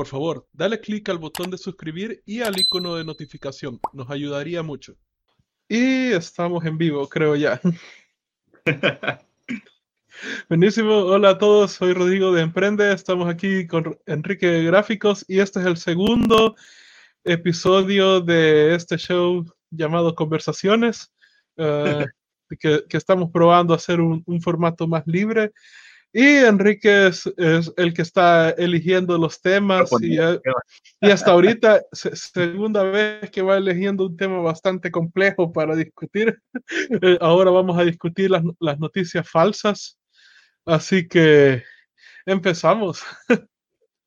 por favor, dale clic al botón de suscribir y al icono de notificación. Nos ayudaría mucho. Y estamos en vivo, creo ya. Buenísimo, hola a todos, soy Rodrigo de Emprende, estamos aquí con Enrique Gráficos y este es el segundo episodio de este show llamado Conversaciones, eh, que, estamos probando hacer un, formato más libre. Y Enrique es, el que está eligiendo los temas y, hasta ahorita, segunda vez que va eligiendo un tema bastante complejo para discutir. Eh, ahora vamos a discutir las, las noticias falsas. Así que empezamos.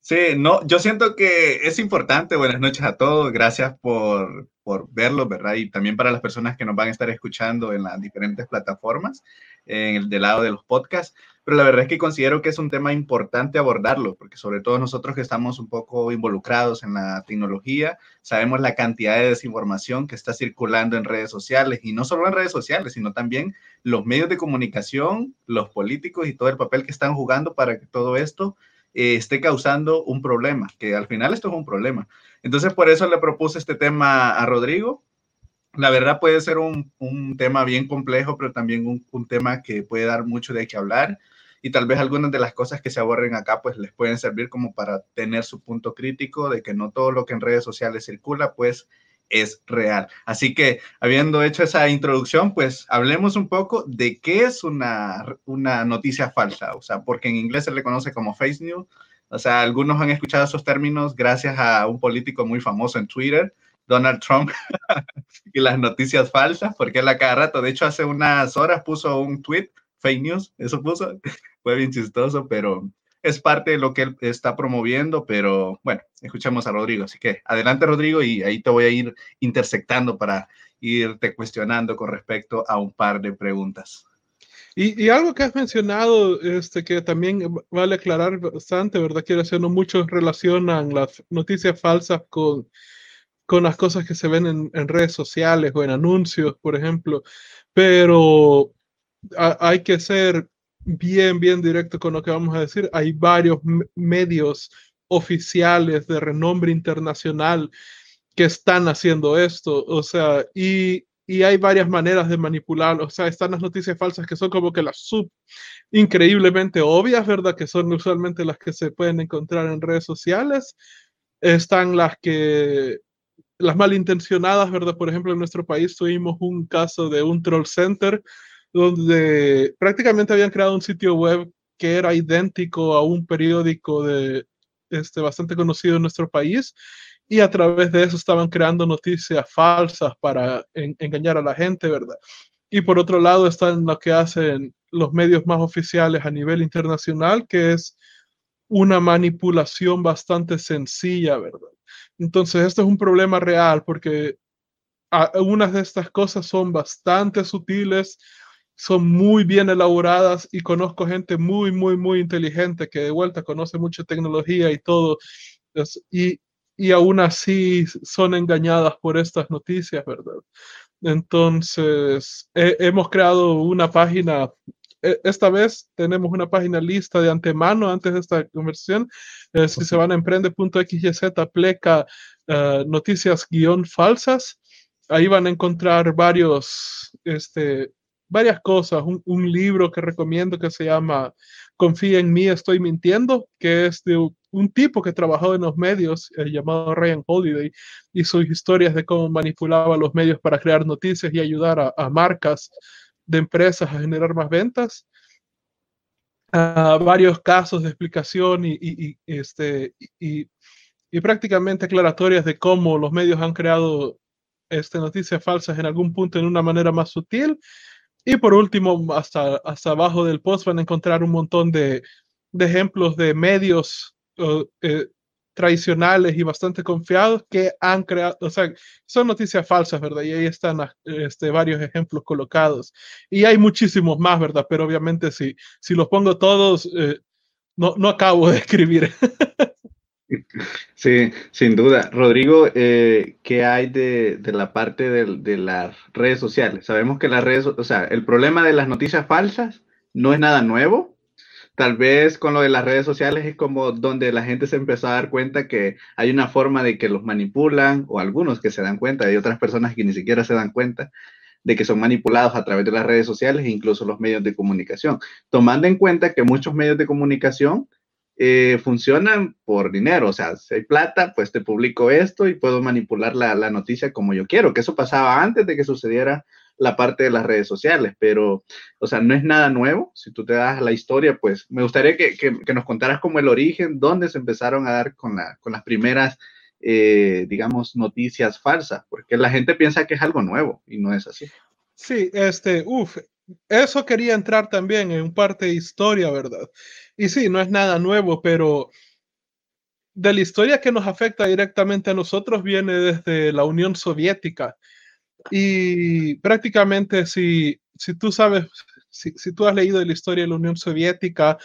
Sí, no, yo siento que es importante. Buenas noches a todos. Gracias por, por verlo, ¿verdad? Y también para las personas que nos van a estar escuchando en las diferentes plataformas, en el del lado de los podcasts. Pero la verdad es que considero que es un tema importante abordarlo, porque sobre todo nosotros que estamos un poco involucrados en la tecnología, sabemos la cantidad de desinformación que está circulando en redes sociales, y no solo en redes sociales, sino también los medios de comunicación, los políticos y todo el papel que están jugando para que todo esto eh, esté causando un problema, que al final esto es un problema. Entonces, por eso le propuse este tema a Rodrigo. La verdad puede ser un, un tema bien complejo, pero también un, un, tema que puede dar mucho de qué hablar. Y tal vez algunas de las cosas que se aborren acá, pues les pueden servir como para tener su punto crítico de que no todo lo que en redes sociales circula, pues es real. Así que, habiendo hecho esa introducción, pues hablemos un poco de qué es una, una noticia falsa, o sea, porque en inglés se le conoce como face news. O sea, algunos han escuchado esos términos gracias a un político muy famoso en Twitter, Donald Trump, y las noticias falsas, porque él a cada rato, de hecho, hace unas horas puso un tweet, fake news, eso puso, fue bien chistoso, pero es parte de lo que él está promoviendo, pero bueno, escuchemos a Rodrigo. Así que adelante, Rodrigo, y ahí te voy a ir intersectando para irte cuestionando con respecto a un par de preguntas. Y, algo que has mencionado, este, que también vale aclarar bastante, ¿verdad? Quiero decir, no muchos relacionan las noticias falsas con, con las cosas que se ven en, en redes sociales o en anuncios, por ejemplo, pero hay que ser bien, bien directo con lo que vamos a decir. Hay varios medios oficiales de renombre internacional que están haciendo esto, o sea, y, y hay varias maneras de manipular, o sea, están las noticias falsas que son como que las sub increíblemente obvias, ¿verdad? Que son usualmente las que se pueden encontrar en redes sociales. Están las que, las malintencionadas, ¿verdad? Por ejemplo, en nuestro país tuvimos un caso de un troll center donde prácticamente habían creado un sitio web que era idéntico a un periódico de, este, bastante conocido en nuestro país y a través de eso estaban creando noticias falsas para engañar a la gente, ¿verdad? Y por otro lado están lo que hacen los medios más oficiales a nivel internacional, que es una manipulación bastante sencilla, ¿verdad? Entonces, esto es un problema real porque algunas de estas cosas son bastante sutiles, son muy bien elaboradas y conozco gente muy, muy, muy inteligente que de vuelta conoce mucha tecnología y todo. y, y aún así son engañadas por estas noticias, ¿verdad? Entonces, hemos creado una página, e, esta vez tenemos una página lista de antemano antes de esta conversación. si se van a emprende.xyz, pleca uh, noticias guion falsas. Ahí van a encontrar varios, este, varias cosas. Un, libro que recomiendo que se llama Confía en mí, estoy mintiendo, que es de un tipo que trabajó en los medios eh, llamado Ryan Holiday y sus historias de cómo manipulaba los medios para crear noticias y ayudar a, marcas de empresas a generar más ventas. varios casos de explicación y, este, y prácticamente aclaratorias de cómo los medios han creado este, noticias falsas en algún punto en una manera más sutil y por último, hasta, hasta abajo del post van a encontrar un montón de, de ejemplos de medios eh, tradicionales y bastante confiados que han creado, o sea, son noticias falsas, ¿verdad? Y ahí están este, varios ejemplos colocados. Y hay muchísimos más, ¿verdad? Pero obviamente si, si los pongo todos, eh, no, no acabo de escribir. Sí, sin duda. Rodrigo, eh, ¿qué hay de, la parte de, las redes sociales? Sabemos que las redes, o sea, el problema de las noticias falsas no es nada nuevo. tal vez con lo de las redes sociales es como donde la gente se empezó a dar cuenta que hay una forma de que los manipulan, o algunos que se dan cuenta, hay otras personas que ni siquiera se dan cuenta de que son manipulados a través de las redes sociales e incluso los medios de comunicación, tomando en cuenta que muchos medios de comunicación eh, funcionan por dinero, o sea, si hay plata, pues te publico esto y puedo manipular la, la, noticia como yo quiero, que eso pasaba antes de que sucediera la parte de las redes sociales, pero, o sea, no es nada nuevo, si tú te das la historia, pues me gustaría que, que, que nos contaras como el origen, dónde se empezaron a dar con, la, con las primeras, eh, digamos, noticias falsas, porque la gente piensa que es algo nuevo y no es así. Sí, este, uff, eso quería entrar también en parte de historia, ¿verdad? Y sí, no es nada nuevo, pero de la historia que nos afecta directamente a nosotros viene desde la Unión Soviética. Y prácticamente si, si tú sabes, si, si tú has leído la historia de la Unión Soviética,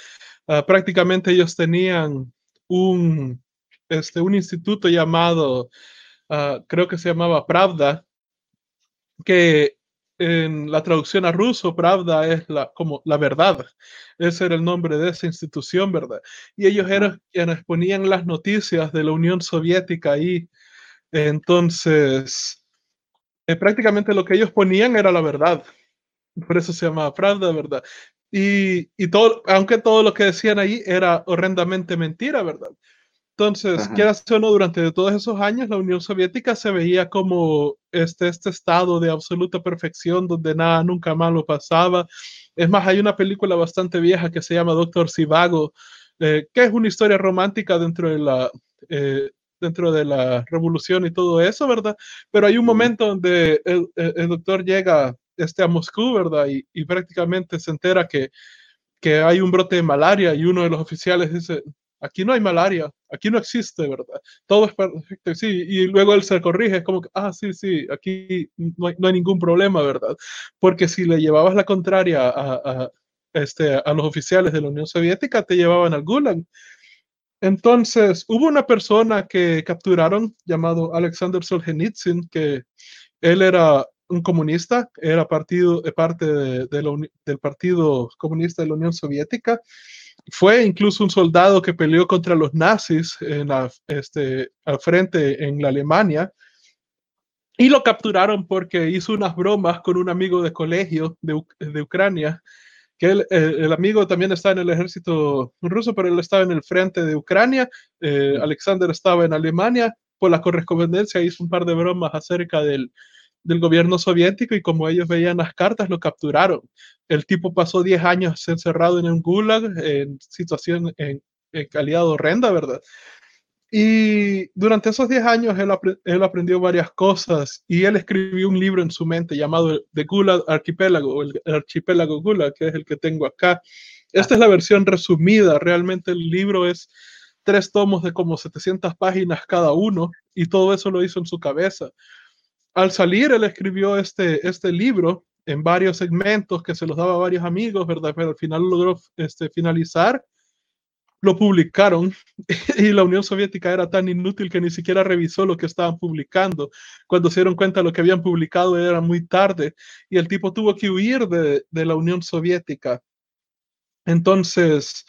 uh, prácticamente ellos tenían un, este, un instituto llamado, uh, creo que se llamaba Pravda, que en la traducción a ruso, Pravda es la, como la verdad. Ese era el nombre de esa institución, ¿verdad? Y ellos eran quienes ponían las noticias de la Unión Soviética ahí. Entonces, eh, prácticamente lo que ellos ponían era la verdad. Por eso se llamaba Pravda, ¿verdad? Y, y todo, aunque todo lo que decían ahí era horrendamente mentira, ¿verdad? Entonces, quieras o no, durante todos esos años la Unión Soviética se veía como este, este estado de absoluta perfección donde nada nunca malo pasaba. Es más, hay una película bastante vieja que se llama Doctor Sivago, eh, que es una historia romántica dentro de la... Eh, dentro de la revolución y todo eso, ¿verdad? Pero hay un momento donde el, el, el doctor llega este, a Moscú, ¿verdad? Y, y prácticamente se entera que, que hay un brote de malaria y uno de los oficiales dice, aquí no hay malaria, aquí no existe, ¿verdad? Todo es perfecto, sí, y luego él se corrige, es como que, ah, sí, sí, aquí no hay, no hay ningún problema, ¿verdad? Porque si le llevabas la contraria a, a, este, a los oficiales de la Unión Soviética, te llevaban al Gulag. Entonces, hubo una persona que capturaron llamado Alexander Solzhenitsyn, que él era un comunista, era partido, parte de, de la, del Partido Comunista de la Unión Soviética, fue incluso un soldado que peleó contra los nazis en la, este, al frente en la Alemania. Y lo capturaron porque hizo unas bromas con un amigo de colegio de, de Ucrania, que el, el, amigo también está en el ejército ruso, pero él estaba en el frente de Ucrania, eh, Alexander estaba en Alemania, por la correspondencia hizo un par de bromas acerca del, del gobierno soviético y como ellos veían las cartas, lo capturaron. El tipo pasó 10 años encerrado en un gulag en situación, en, en calidad horrenda, ¿verdad? Y durante esos 10 años él, él, aprendió varias cosas y él escribió un libro en su mente llamado The Gulag Archipelago, el, el archipiélago Gulag, que es el que tengo acá. Esta es la versión resumida, realmente el libro es tres tomos de como 700 páginas cada uno y todo eso lo hizo en su cabeza al salir, él escribió este, este libro en varios segmentos que se los daba a varios amigos, ¿verdad? Pero al final logró este, finalizar, lo publicaron y la Unión Soviética era tan inútil que ni siquiera revisó lo que estaban publicando. Cuando se dieron cuenta de lo que habían publicado era muy tarde y el tipo tuvo que huir de, de la Unión Soviética. Entonces,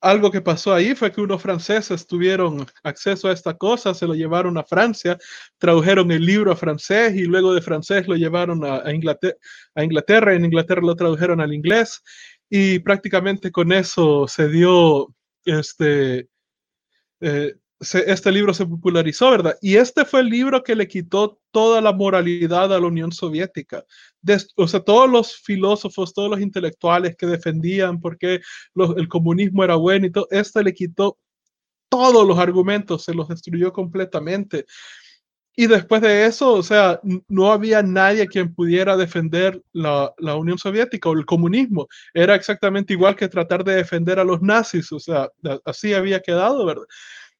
algo que pasó ahí fue que unos franceses tuvieron acceso a esta cosa, se lo llevaron a Francia, tradujeron el libro a francés y luego de francés lo llevaron a, Inglaterra, a Inglaterra, en Inglaterra lo tradujeron al inglés y prácticamente con eso se dio este, eh, se, este libro se popularizó, ¿verdad? Y este fue el libro que le quitó toda la moralidad a la Unión Soviética. Des, o sea, todos los filósofos, todos los intelectuales que defendían porque los, el comunismo era bueno y todo, este le quitó todos los argumentos, se los destruyó completamente. Y después de eso, o sea, no había nadie quien pudiera defender la, la, Unión Soviética o el comunismo. Era exactamente igual que tratar de defender a los nazis, o sea, así había quedado, ¿verdad?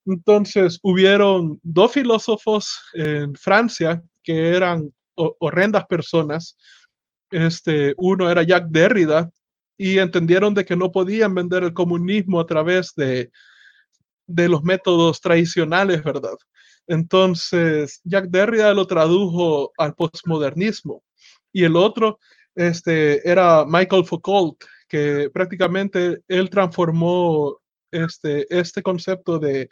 Entonces, hubieron dos filósofos en Francia que eran horrendas personas. Este, uno era Jacques Derrida y entendieron de que no podían vender el comunismo a través de, de los métodos tradicionales, ¿verdad? Entonces, Jacques Derrida lo tradujo al postmodernismo. Y el otro este, era Michael Foucault, que prácticamente él transformó este, este concepto de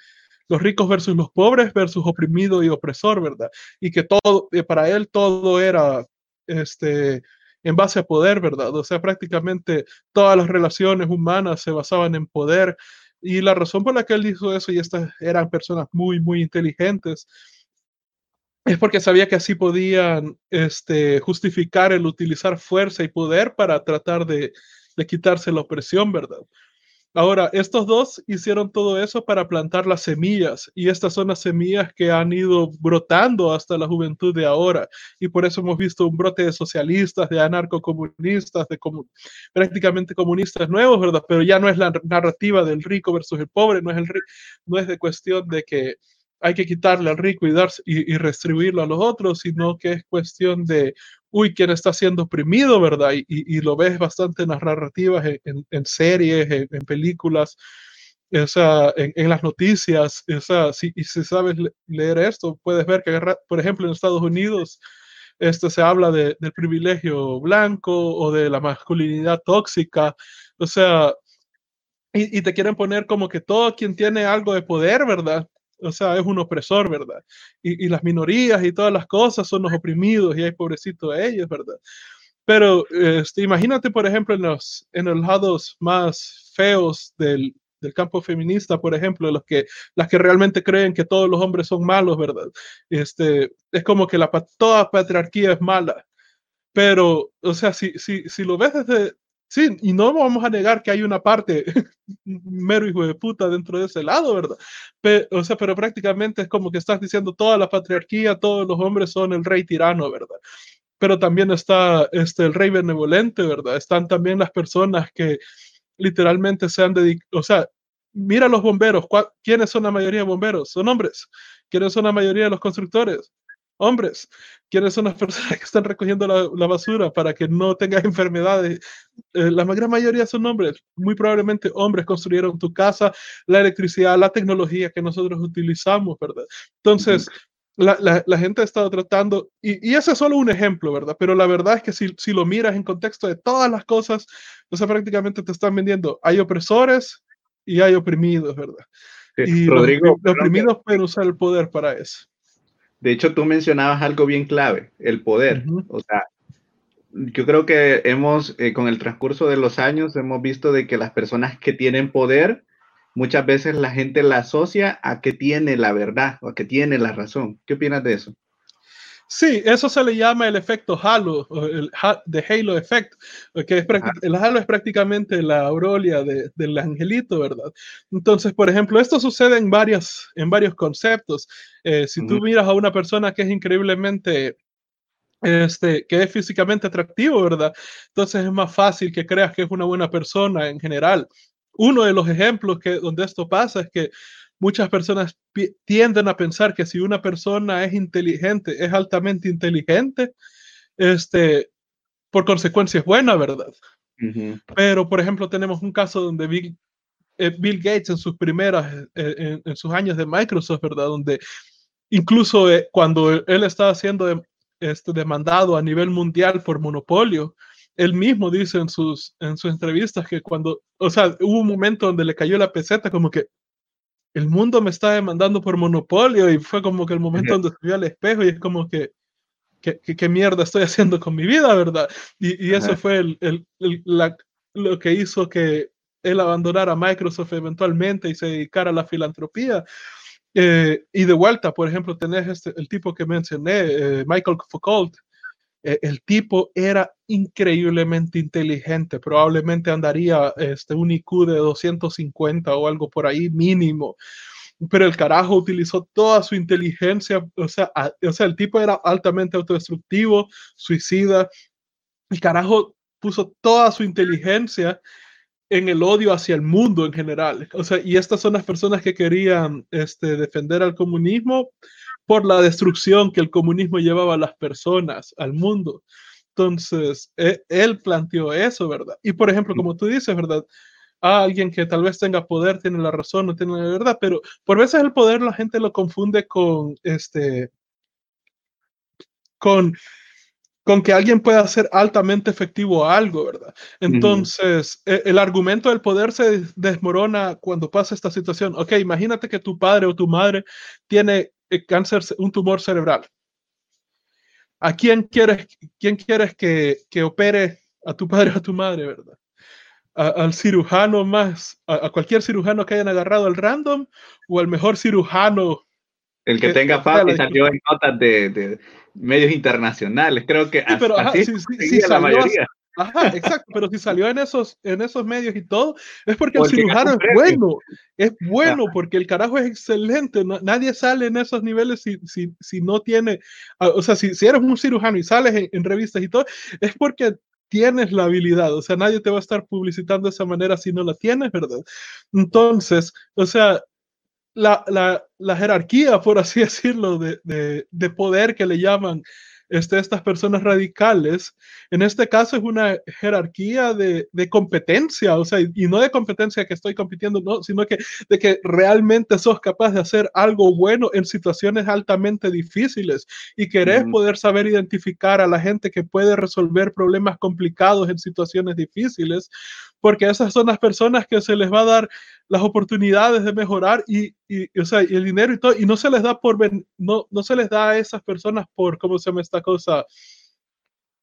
los ricos versus los pobres versus oprimido y opresor, ¿verdad? Y que todo, eh, para él todo era este, en base a poder, ¿verdad? O sea, prácticamente todas las relaciones humanas se basaban en poder. Y la razón por la que él hizo eso, y estas eran personas muy, muy inteligentes, es porque sabía que así podían este, justificar el utilizar fuerza y poder para tratar de, de quitarse la opresión, ¿verdad? Ahora, estos dos hicieron todo eso para plantar las semillas y estas son las semillas que han ido brotando hasta la juventud de ahora y por eso hemos visto un brote de socialistas, de anarcocomunistas, de prácticamente comunistas nuevos, ¿verdad? Pero ya no es la narrativa del rico versus el pobre, no es, el, no es de cuestión de que hay que quitarle al rico y, dar, y, y restribuirlo a los otros, sino que es cuestión de uy, quién está siendo oprimido, ¿verdad? Y, y, lo ves bastante en las narrativas, en, en series, en, en, películas, o sea, en, las noticias, o sea, si, y si sabes leer esto, puedes ver que, por ejemplo, en Estados Unidos, este, se habla de, del privilegio blanco o de la masculinidad tóxica, o sea, y, y te quieren poner como que todo quien tiene algo de poder, ¿verdad? O sea, es un opresor, ¿verdad? Y, las minorías y todas las cosas son los oprimidos y hay pobrecitos de ellos, ¿verdad? Pero este, imagínate, por ejemplo, en los, en los lados más feos del, del campo feminista, por ejemplo, los que, las que realmente creen que todos los hombres son malos, ¿verdad? Este, es como que la, toda patriarquía es mala. Pero, o sea, si, si, si lo ves desde, Sí, y no vamos a negar que hay una parte mero hijo de puta dentro de ese lado, ¿verdad? Pero, o sea, pero prácticamente es como que estás diciendo toda la patriarquía, todos los hombres son el rey tirano, ¿verdad? Pero también está este, el rey benevolente, ¿verdad? Están también las personas que literalmente se han dedicado, o sea, mira los bomberos, ¿quiénes son la mayoría de bomberos? Son hombres. ¿Quiénes son la mayoría de los constructores? Hombres, quiénes son las personas que están recogiendo la, la basura para que no tengas enfermedades. Eh, la gran mayoría son hombres, muy probablemente hombres construyeron tu casa, la electricidad, la tecnología que nosotros utilizamos, ¿verdad? Entonces, la, la, la, gente ha estado tratando, y, y, ese es solo un ejemplo, ¿verdad? Pero la verdad es que si, si lo miras en contexto de todas las cosas, o sea, prácticamente te están vendiendo, hay opresores y hay oprimidos, ¿verdad? y Rodrigo, los, los oprimidos pueden usar el poder para eso. De hecho, tú mencionabas algo bien clave, el poder. Uh -huh. O sea, yo creo que hemos, eh, con el transcurso de los años, hemos visto de que las personas que tienen poder, muchas veces la gente la asocia a que tiene la verdad o a que tiene la razón. ¿Qué opinas de eso? Sí, eso se le llama el efecto halo, el de Halo Effect, que es el halo es prácticamente la aureolia de, del angelito, ¿verdad? Entonces, por ejemplo, esto sucede en, varias, en varios conceptos. Eh, si uh -huh. tú miras a una persona que es increíblemente este, que es físicamente atractivo, ¿verdad? Entonces es más fácil que creas que es una buena persona en general. Uno de los ejemplos que, donde esto pasa es que muchas personas tienden a pensar que si una persona es inteligente, es altamente inteligente, este, por consecuencia es buena, ¿verdad? Uh -huh. Pero, por ejemplo, tenemos un caso donde Bill, eh, Bill Gates en sus primeras, eh, en, en, sus años de Microsoft, ¿verdad? Donde incluso eh, cuando él estaba siendo de, este, demandado a nivel mundial por monopolio, él mismo dice en sus, en sus entrevistas que cuando, o sea, hubo un momento donde le cayó la peseta como que el mundo me está demandando por monopolio y fue como que el momento donde se vio al espejo y es como que, ¿qué, qué, mierda estoy haciendo con mi vida, verdad? Y, y eso fue el, el, el, la, lo que hizo que él abandonara Microsoft eventualmente y se dedicara a la filantropía. Eh, y de vuelta, por ejemplo, tenés este, el tipo que mencioné, eh, Michael Foucault, el tipo era increíblemente inteligente, probablemente andaría este, un IQ de 250 o algo por ahí mínimo, pero el carajo utilizó toda su inteligencia, o sea, o sea, el tipo era altamente autodestructivo, suicida, el carajo puso toda su inteligencia en el odio hacia el mundo en general. O sea, y estas son las personas que querían este, defender al comunismo, por la destrucción que el comunismo llevaba a las personas, al mundo. Entonces, él, él planteó eso, ¿verdad? Y por ejemplo, como tú dices, ¿verdad? A alguien que tal vez tenga poder tiene la razón, no tiene la verdad, pero por veces el poder la gente lo confunde con este con con que alguien pueda ser altamente efectivo algo, ¿verdad? Entonces, e, el argumento del poder se desmorona cuando pasa esta situación. Ok, imagínate que tu padre o tu madre tiene cáncer, un tumor cerebral. ¿A quién quieres, quién quieres que, que opere a tu padre o a tu madre, verdad? al cirujano más, a, cualquier cirujano que hayan agarrado al random o al mejor cirujano. El que, tenga fama y salió en notas de, medios internacionales, creo que sí, pero, así la mayoría. Ajá, exacto, pero si salió en esos, en esos medios y todo, es porque el cirujano es bueno, es bueno porque el carajo es excelente, nadie sale en esos niveles si, si, si no tiene, ah, o sea, si, si, eres un cirujano y sales en, revistas y todo, es porque tienes la habilidad, o sea, nadie te va a estar publicitando de esa manera si no la tienes, ¿verdad? Entonces, o sea, la, la, la jerarquía, por así decirlo, de, de, de poder que le llaman este, estas personas radicales, en este caso es una jerarquía de, de, competencia, o sea, y no de competencia que estoy compitiendo, no, sino que de que realmente sos capaz de hacer algo bueno en situaciones altamente difíciles y querés poder saber identificar a la gente que puede resolver problemas complicados en situaciones difíciles, porque esas son las personas que se les va a dar las oportunidades de mejorar y, y, o sea, y el dinero y todo, y no se les da por, no, no se les da a esas personas por, ¿cómo se llama esta cosa?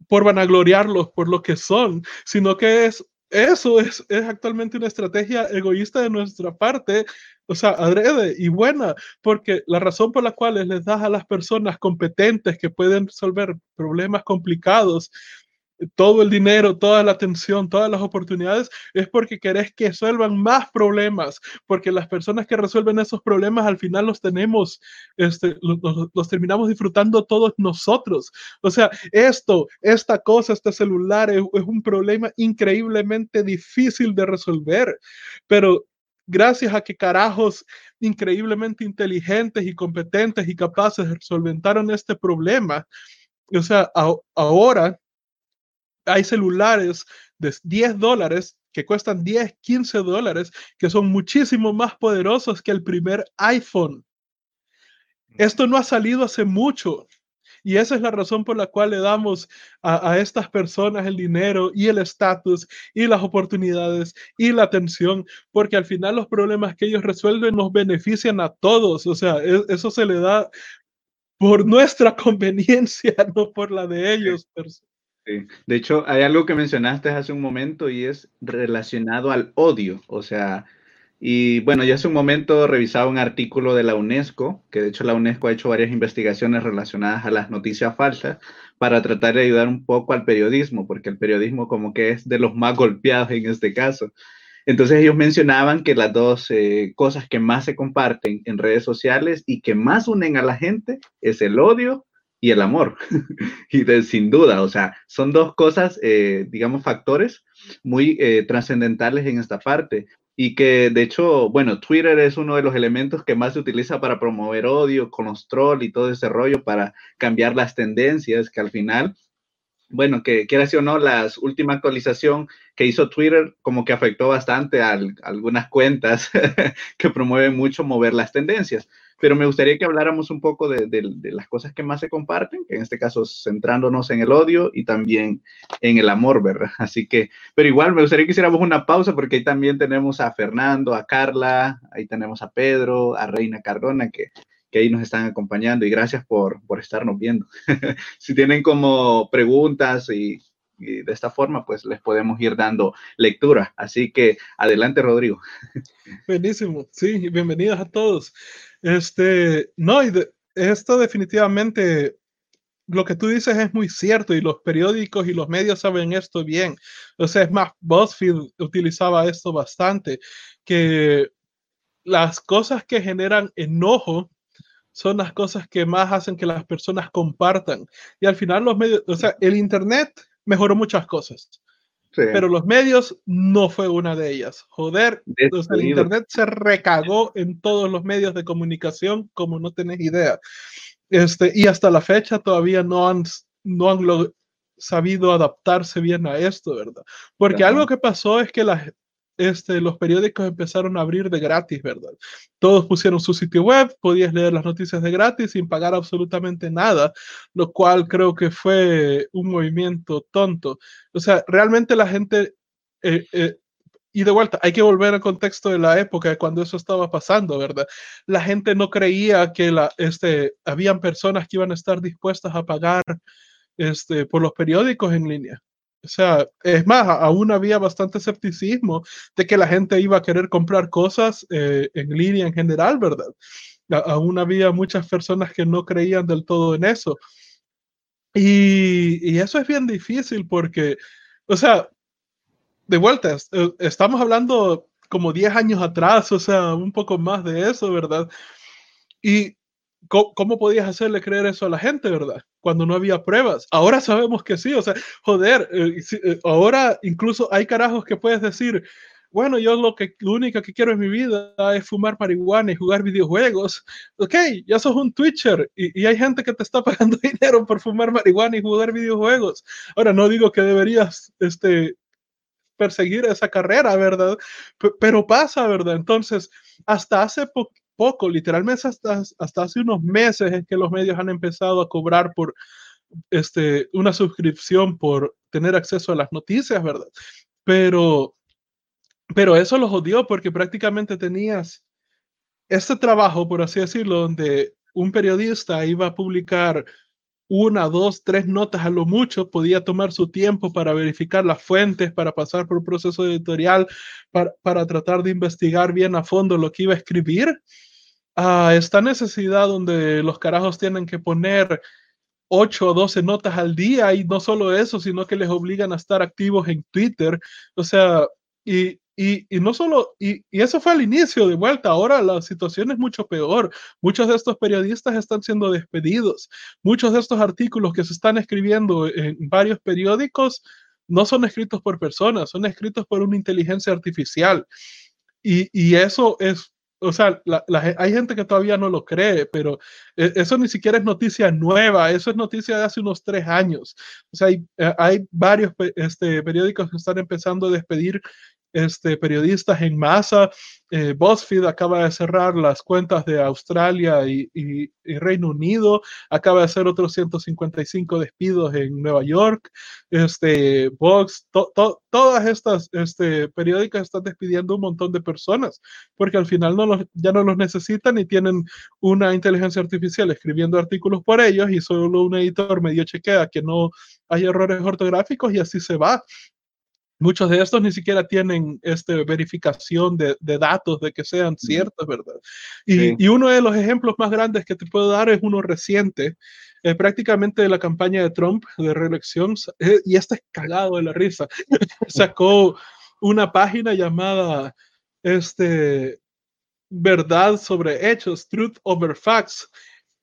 Por vanagloriarlos por lo que son, sino que es, eso es, es actualmente una estrategia egoísta de nuestra parte, o sea, adrede y buena, porque la razón por la cual les das a las personas competentes que pueden resolver problemas complicados todo el dinero, toda la atención, todas las oportunidades, es porque querés que resuelvan más problemas, porque las personas que resuelven esos problemas al final los tenemos, este, los, terminamos disfrutando todos nosotros. O sea, esto, esta cosa, este celular es, es un problema increíblemente difícil de resolver, pero gracias a que carajos increíblemente inteligentes y competentes y capaces solventaron este problema. O sea, ahora hay celulares de 10 dólares que cuestan 10, 15 dólares, que son muchísimo más poderosos que el primer iPhone. Esto no ha salido hace mucho. Y esa es la razón por la cual le damos a, estas personas el dinero y el estatus y las oportunidades y la atención, porque al final los problemas que ellos resuelven nos benefician a todos. O sea, e, eso se le da por nuestra conveniencia, no por la de ellos. De hecho, hay algo que mencionaste hace un momento y es relacionado al odio. O sea, y bueno, ya hace un momento revisaba un artículo de la UNESCO, que de hecho la UNESCO ha hecho varias investigaciones relacionadas a las noticias falsas para tratar de ayudar un poco al periodismo, porque el periodismo como que es de los más golpeados en este caso. Entonces ellos mencionaban que las dos eh, cosas que más se comparten en redes sociales y que más unen a la gente es el odio y el amor. y de, sin duda, o sea, son dos cosas, eh, digamos, factores muy eh, trascendentales en esta parte. Y que de hecho, bueno, Twitter es uno de los elementos que más se utiliza para promover odio, con los trolls y todo ese rollo para cambiar las tendencias, que al final bueno, que quiera decir o no, la última actualización que hizo Twitter como que afectó bastante a, algunas cuentas que promueven mucho mover las tendencias. Pero me gustaría que habláramos un poco de, las cosas que más se comparten, en este caso centrándonos en el odio y también en el amor, ¿verdad? Así que, pero igual me gustaría que hiciéramos una pausa porque ahí también tenemos a Fernando, a Carla, ahí tenemos a Pedro, a Reina Cardona, que que ahí nos están acompañando y gracias por, por estarnos viendo. si tienen como preguntas y, de esta forma, pues les podemos ir dando lectura. Así que adelante, Rodrigo. Buenísimo. Sí, bienvenidos a todos. Este, no, y esto definitivamente lo que tú dices es muy cierto y los periódicos y los medios saben esto bien. O sea, es más, BuzzFeed utilizaba esto bastante, que las cosas que generan enojo son las cosas que más hacen que las personas compartan. Y al final los medios, o sea, el Internet mejoró muchas cosas. Pero los medios no fue una de ellas. Joder, el Internet se recagó en todos los medios de comunicación como no tenés idea. Este, y hasta la fecha todavía no han, no han sabido adaptarse bien a esto, ¿verdad? Porque algo que pasó es que la, este, los periódicos empezaron a abrir de gratis, ¿verdad? Todos pusieron su sitio web, podías leer las noticias de gratis sin pagar absolutamente nada, lo cual creo que fue un movimiento tonto. O sea, realmente la gente... Eh, eh, y de vuelta, hay que volver al contexto de la época cuando eso estaba pasando, ¿verdad? La gente no creía que la, este, habían personas que iban a estar dispuestas a pagar este, por los periódicos en línea. O sea, es más, aún había bastante escepticismo de que la gente iba a querer comprar cosas eh, en línea en general, ¿verdad? aún había muchas personas que no creían del todo en eso. Y, y eso es bien difícil porque, o sea, de vuelta, eh, estamos hablando como 10 años atrás, o sea, un poco más de eso, ¿verdad? Y ¿cómo, podías hacerle creer eso a la gente, verdad? Cuando no había pruebas. Ahora sabemos que sí, o sea, joder, eh, eh, ahora incluso hay carajos que puedes decir, bueno, yo lo, que, lo único que quiero en mi vida es fumar marihuana y jugar videojuegos. Ok, ya sos un Twitcher y, y, hay gente que te está pagando dinero por fumar marihuana y jugar videojuegos. Ahora, no digo que deberías este, perseguir esa carrera, ¿verdad? P pero pasa, ¿verdad? Entonces, hasta hace poco poco, literalmente hasta, hasta hace unos meses es que los medios han empezado a cobrar por este, una suscripción por tener acceso a las noticias, ¿verdad? Pero, pero eso los odió porque prácticamente tenías este trabajo, por así decirlo, donde un periodista iba a publicar una, dos, tres notas a lo mucho, podía tomar su tiempo para verificar las fuentes, para pasar por un proceso editorial, para, para tratar de investigar bien a fondo lo que iba a escribir a esta necesidad donde los carajos tienen que poner 8 o 12 notas al día y no solo eso, sino que les obligan a estar activos en Twitter. O sea, y, y, y no solo, y, y, eso fue al inicio de vuelta, ahora la situación es mucho peor. Muchos de estos periodistas están siendo despedidos. Muchos de estos artículos que se están escribiendo en varios periódicos no son escritos por personas, son escritos por una inteligencia artificial. Y, y eso es o sea, hay gente que todavía no lo cree, pero e, eso ni siquiera es noticia nueva, eso es noticia de hace unos tres años. O sea, hay, eh, varios este, periódicos que están empezando a despedir este, periodistas en masa. Eh, BuzzFeed acaba de cerrar las cuentas de Australia y, y, Reino Unido, acaba de hacer otros 155 despidos en Nueva York. Este, Vox, to, to, todas estas este, periódicas están despidiendo un montón de personas porque al final no ya no los necesitan y tienen una inteligencia artificial escribiendo artículos por ellos y solo un editor medio chequea que no hay errores ortográficos y así se va muchos de estos ni siquiera tienen este, verificación de, de datos de que sean ciertos, ¿verdad? Y, sí. y, uno de los ejemplos más grandes que te puedo dar es uno reciente, eh, prácticamente de la campaña de Trump de reelección, eh, y este es cagado de la risa, sacó una página llamada este, Verdad sobre Hechos, Truth Over Facts,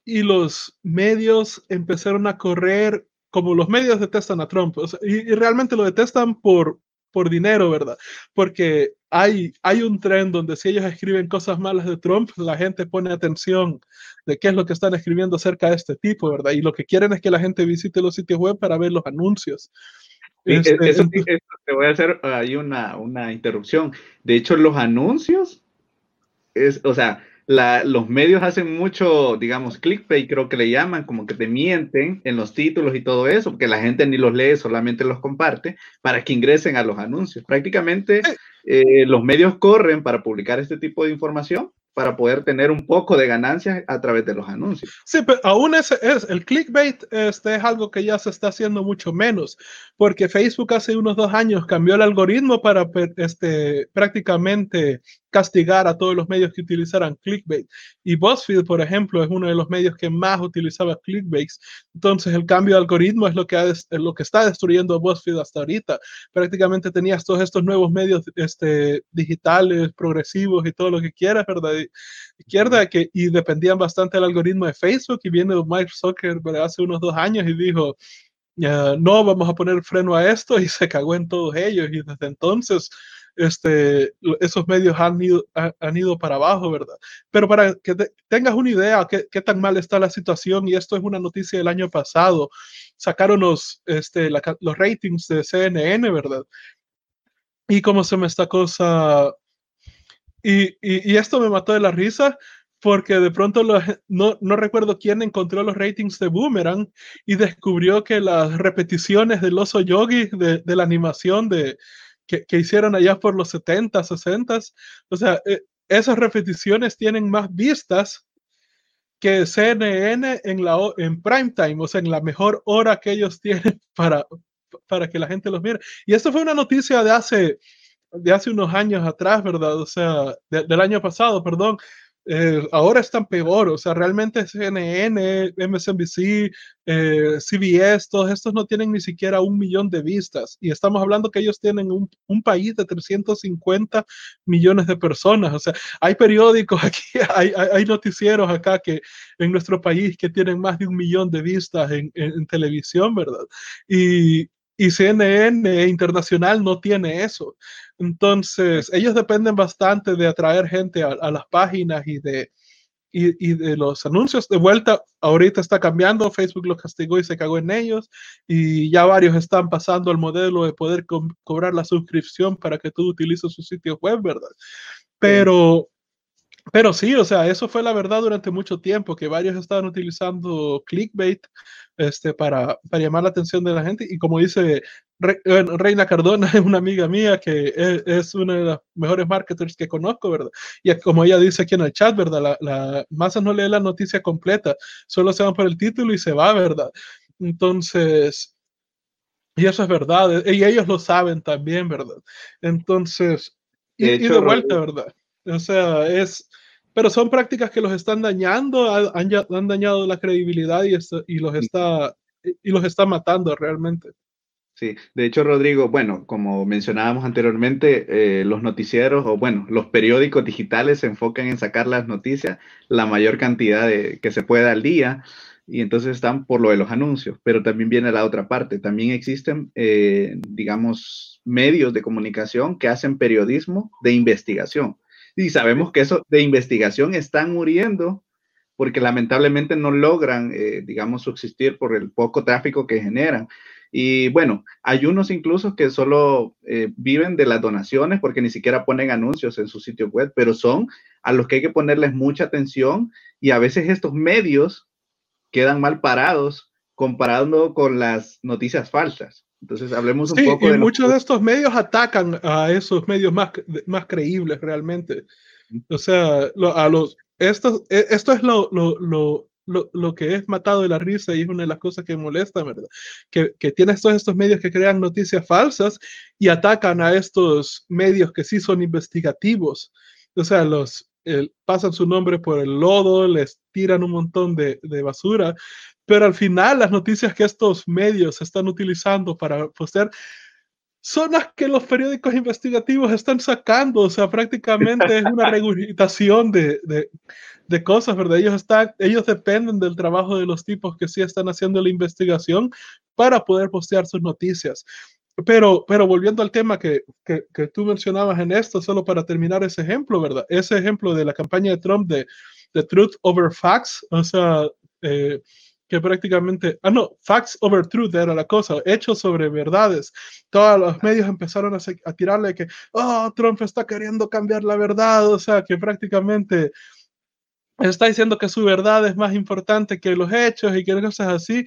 y los medios empezaron a correr como los medios detestan a Trump, o sea, y, y, realmente lo detestan por, por dinero, ¿verdad? Porque hay, hay un tren donde si ellos escriben cosas malas de Trump, la gente pone atención de qué es lo que están escribiendo acerca de este tipo, ¿verdad? Y lo que quieren es que la gente visite los sitios web para ver los anuncios. Sí, este, eso, eso, te voy a hacer ahí una, una interrupción. De hecho, los anuncios, es, o sea, la, los medios hacen mucho, digamos, clickbait, creo que le llaman, como que te mienten en los títulos y todo eso, porque la gente ni los lee, solamente los comparte para que ingresen a los anuncios. Prácticamente eh, los medios corren para publicar este tipo de información para poder tener un poco de ganancias a través de los anuncios. Sí, pero aún ese es, el clickbait este es algo que ya se está haciendo mucho menos, porque Facebook hace unos dos años cambió el algoritmo para este, prácticamente castigar a todos los medios que utilizaran clickbait. Y BuzzFeed, por ejemplo, es uno de los medios que más utilizaba clickbaits. Entonces, el cambio de algoritmo es lo que, es lo que está destruyendo BuzzFeed hasta ahorita. Prácticamente tenías todos estos nuevos medios este, digitales, progresivos y todo lo que quieras, ¿verdad? Izquierda, que, y dependían bastante del algoritmo de Facebook. Y viene Mike Zuckerberg hace unos dos años y dijo, no, vamos a poner freno a esto y se cagó en todos ellos. Y desde entonces este, esos medios han ido, han ido para abajo, ¿verdad? Pero para que te, tengas una idea qué, qué, tan mal está la situación, y esto es una noticia del año pasado, sacaron los, este, los ratings de CNN, ¿verdad? y cómo se me esta cosa, y, y, esto me mató de la risa, porque de pronto no, no, recuerdo quién encontró los ratings de Boomerang y descubrió que las repeticiones del oso yogi de, de la animación de, que, hicieron allá por los 70, 60, o sea, eh, esas repeticiones tienen más vistas que CNN en, la, en prime time, o sea, en la mejor hora que ellos tienen para, para que la gente los mire. Y esto fue una noticia de hace, de hace unos años atrás, ¿verdad? O sea, de, del año pasado, perdón, eh, ahora están peor, o sea, realmente CNN, MSNBC, eh, CBS, todos estos no tienen ni siquiera un millón de vistas y estamos hablando que ellos tienen un, un, país de 350 millones de personas, o sea, hay periódicos aquí, hay, hay, hay, noticieros acá que en nuestro país que tienen más de un millón de vistas en, en, en televisión, ¿verdad? Y, y CNN internacional no tiene eso. Entonces, ellos dependen bastante de atraer gente a, a las páginas y de, y, y, de los anuncios. De vuelta, ahorita está cambiando, Facebook los castigó y se cagó en ellos, y ya varios están pasando al modelo de poder co cobrar la suscripción para que tú utilices su sitio web, ¿verdad? Pero... Pero sí, o sea, eso fue la verdad durante mucho tiempo, que varios estaban utilizando clickbait este, para, para llamar la atención de la gente. Y como dice Re, Reina Cardona, es una amiga mía que es, es, una de las mejores marketers que conozco, ¿verdad? Y como ella dice aquí en el chat, ¿verdad? La, la masa no lee la noticia completa, solo se van por el título y se va, ¿verdad? Entonces, y eso es verdad, y ellos lo saben también, ¿verdad? Entonces, y de, hecho, y de vuelta, ¿verdad? O sea, es, pero son prácticas que los están dañando, han, han dañado la credibilidad y, y, los está, y los está matando realmente. Sí, de hecho, Rodrigo, bueno, como mencionábamos anteriormente, eh, los noticieros o bueno, los periódicos digitales se enfocan en sacar las noticias la mayor cantidad de, que se pueda al día y entonces están por lo de los anuncios, pero también viene la otra parte, también existen, eh, digamos, medios de comunicación que hacen periodismo de investigación. Y sabemos que eso de investigación están muriendo porque lamentablemente no logran, eh, digamos, subsistir por el poco tráfico que generan. Y bueno, hay unos incluso que solo eh, viven de las donaciones porque ni siquiera ponen anuncios en su sitio web, pero son a los que hay que ponerles mucha atención y a veces estos medios quedan mal parados comparando con las noticias falsas. Entonces, hablemos un sí, poco y de. Muchos de estos medios atacan a esos medios más, más creíbles realmente. O sea, lo, a los, esto, esto es lo, lo, lo, lo, lo que es matado de la risa y es una de las cosas que molesta, ¿verdad? Que, que tienes todos estos medios que crean noticias falsas y atacan a estos medios que sí son investigativos. O sea, los, el, pasan su nombre por el lodo, les tiran un montón de, de basura, pero al final las noticias que estos medios están utilizando para postear son las que los periódicos investigativos están sacando, o sea, prácticamente es una regurgitación de, de, de, cosas, ¿verdad? Ellos, están, ellos dependen del trabajo de los tipos que sí están haciendo la investigación para poder postear sus noticias. Pero, pero volviendo al tema que, que, que tú mencionabas en esto, solo para terminar ese ejemplo, ¿verdad? Ese ejemplo de la campaña de Trump de, de Truth over Facts, o sea, eh, que prácticamente, ah, no, facts over truth era la cosa, hechos sobre verdades. Todos los medios empezaron a, a, tirarle que, oh, Trump está queriendo cambiar la verdad, o sea, que prácticamente está diciendo que su verdad es más importante que los hechos y que cosas así.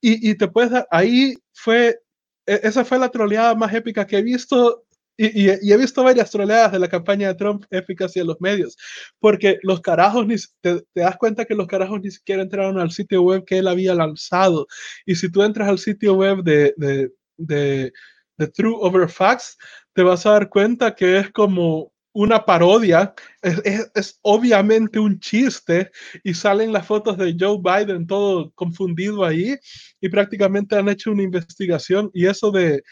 Y, y te puedes dar, ahí fue, esa fue la troleada más épica que he visto y, y, y, he visto varias troleadas de la campaña de Trump épicas en los medios, porque los carajos, ni, te, te, das cuenta que los carajos ni siquiera entraron al sitio web que él había lanzado. Y si tú entras al sitio web de, de, de, de True Over Facts, te vas a dar cuenta que es como una parodia, es, es, es, obviamente un chiste y salen las fotos de Joe Biden todo confundido ahí y prácticamente han hecho una investigación y eso de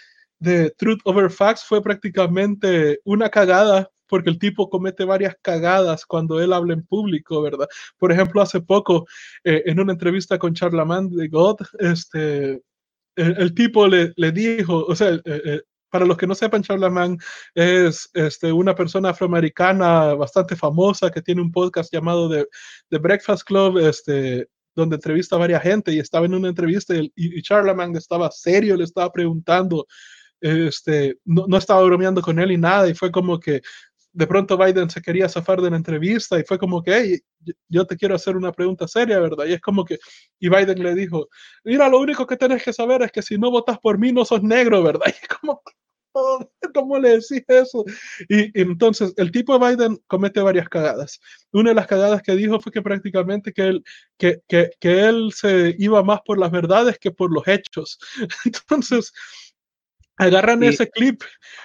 de Truth Over Facts fue prácticamente una cagada porque el tipo comete varias cagadas cuando él habla en público, ¿verdad? Por ejemplo, hace poco, eh, en una entrevista con Charlamagne de God, este, el, el tipo le, le, dijo, o sea, eh, eh, para los que no sepan, Charlamagne es este, una persona afroamericana bastante famosa que tiene un podcast llamado The, The Breakfast Club, este, donde entrevista a varias gente y estaba en una entrevista y, y Charlamagne estaba serio, le estaba preguntando este, no, no estaba bromeando con él y nada, y fue como que de pronto Biden se quería zafar de la entrevista y fue como que, hey, yo te quiero hacer una pregunta seria, ¿verdad? Y es como que, y Biden le dijo, mira, lo único que tenés que saber es que si no votas por mí no sos negro, ¿verdad? Y como, ¿cómo le decís eso? Y, entonces el tipo de Biden comete varias cagadas. Una de las cagadas que dijo fue que prácticamente que él, que, que, que él se iba más por las verdades que por los hechos. Entonces, agarran ese clip,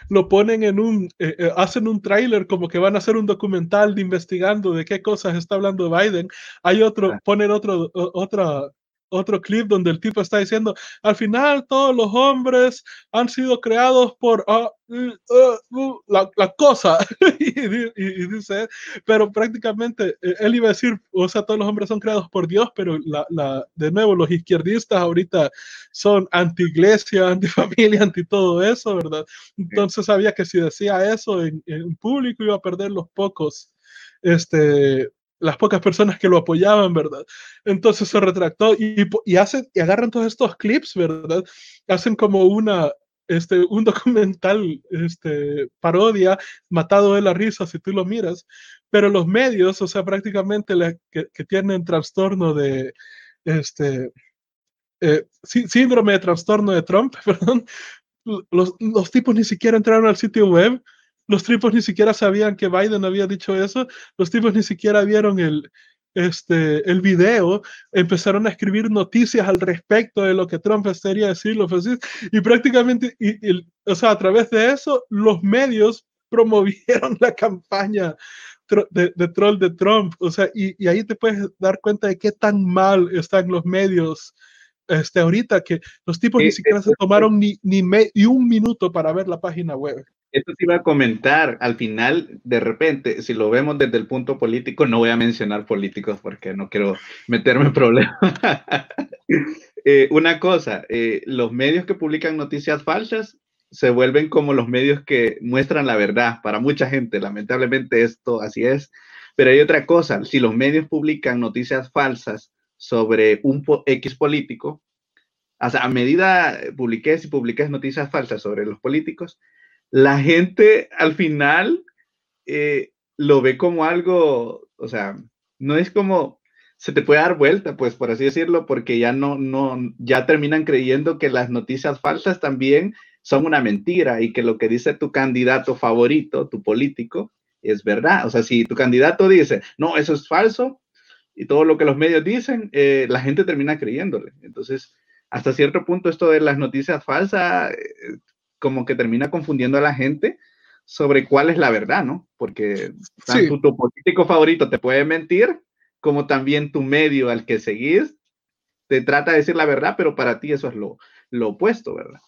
lo ponen en un, eh, eh, hacen un tráiler como que van a hacer un documental de investigando de qué cosas está hablando Biden. Hay otro, ah. ponen otro, otra, otro clip donde el tipo está diciendo, al final todos los hombres han sido creados por uh, uh, la, la, cosa. y, dice, pero prácticamente eh, él iba a decir, o sea, todos los hombres son creados por Dios, pero la, la, de nuevo, los izquierdistas ahorita son anti-iglesia, anti-familia, anti todo eso, ¿verdad? Entonces sabía que si decía eso en, en público iba a perder los pocos este, las pocas personas que lo apoyaban, ¿verdad? Entonces se retractó y, y, hacen, y agarran todos estos clips, ¿verdad? Hacen como una, este, un documental, este, parodia, matado de la risa si tú lo miras, pero los medios, o sea, prácticamente que, que, tienen trastorno de, este, eh, síndrome de trastorno de Trump, perdón, los, los tipos ni siquiera entraron al sitio web, los tipos ni siquiera sabían que Biden había dicho eso, los tipos ni siquiera vieron el, este, el video, empezaron a escribir noticias al respecto de lo que Trump estaría decirlo, y prácticamente, y, o sea, a través de eso, los medios promovieron la campaña de, de troll de Trump, o sea, y, y, ahí te puedes dar cuenta de qué tan mal están los medios este, ahorita, que los tipos ni siquiera se tomaron ni, ni, ni un minuto para ver la página web. Esto se iba a comentar al final, de repente, si lo vemos desde el punto político, no voy a mencionar políticos porque no quiero meterme en problemas. eh, una cosa, eh, los medios que publican noticias falsas se vuelven como los medios que muestran la verdad para mucha gente. Lamentablemente esto así es. Pero hay otra cosa, si los medios publican noticias falsas sobre un X político, o sea, a medida publiques y publiques noticias falsas sobre los políticos, la gente al final eh, lo ve como algo, o sea, no es como se te puede dar vuelta, pues por así decirlo, porque ya no, no, ya terminan creyendo que las noticias falsas también son una mentira y que lo que dice tu candidato favorito, tu político, es verdad. O sea, si tu candidato dice, no, eso es falso, y todo lo que los medios dicen, eh, la gente termina creyéndole. Entonces, hasta cierto punto esto de las noticias falsas eh, como que termina confundiendo a la gente sobre cuál es la verdad, ¿no? Porque tanto tu político favorito te puede mentir, como también tu medio al que seguís te trata de decir la verdad, pero para ti eso es lo, lo opuesto, ¿verdad?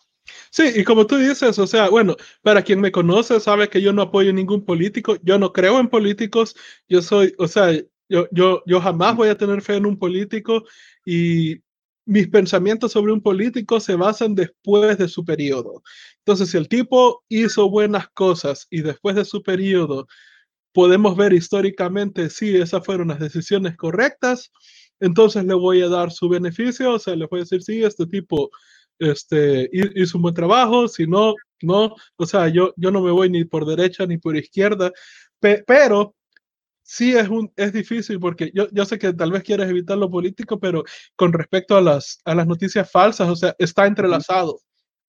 Sí, y como tú dices, o sea, bueno, para quien me conoce sabe que yo no apoyo ningún político, yo no creo en políticos, yo soy, o sea, yo, yo, yo jamás voy a tener fe en un político y mis pensamientos sobre un político se basan después de su periodo. Entonces, si el tipo hizo buenas cosas y después de su periodo podemos ver históricamente si esas fueron las decisiones correctas, entonces le voy a dar su beneficio, o sea, le voy a decir, sí, este tipo este, hizo un buen trabajo, si no, no, o sea, yo, yo no me voy ni por derecha ni por izquierda, pero sí es, un, es difícil porque yo, yo sé que tal vez quieres evitar lo político, pero con respecto a las, a las noticias falsas, o sea, está entrelazado.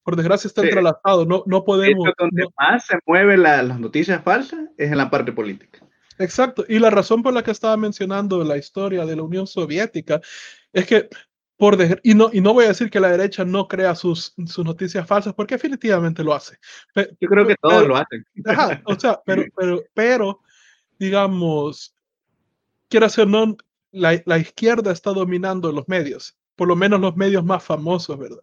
Por desgracia está entrelazado, no, no podemos... donde más se mueven las noticias falsas es en la parte política. Exacto, y la razón por la que estaba mencionando la historia de la Unión Soviética es que por y no y no voy a decir que la derecha no crea sus, sus noticias falsas porque definitivamente lo hace. Yo creo que todos lo hacen. Ajá, o sea, pero pero pero digamos, quiera o no, la, la, izquierda está dominando los medios, por lo menos los medios más famosos, ¿verdad?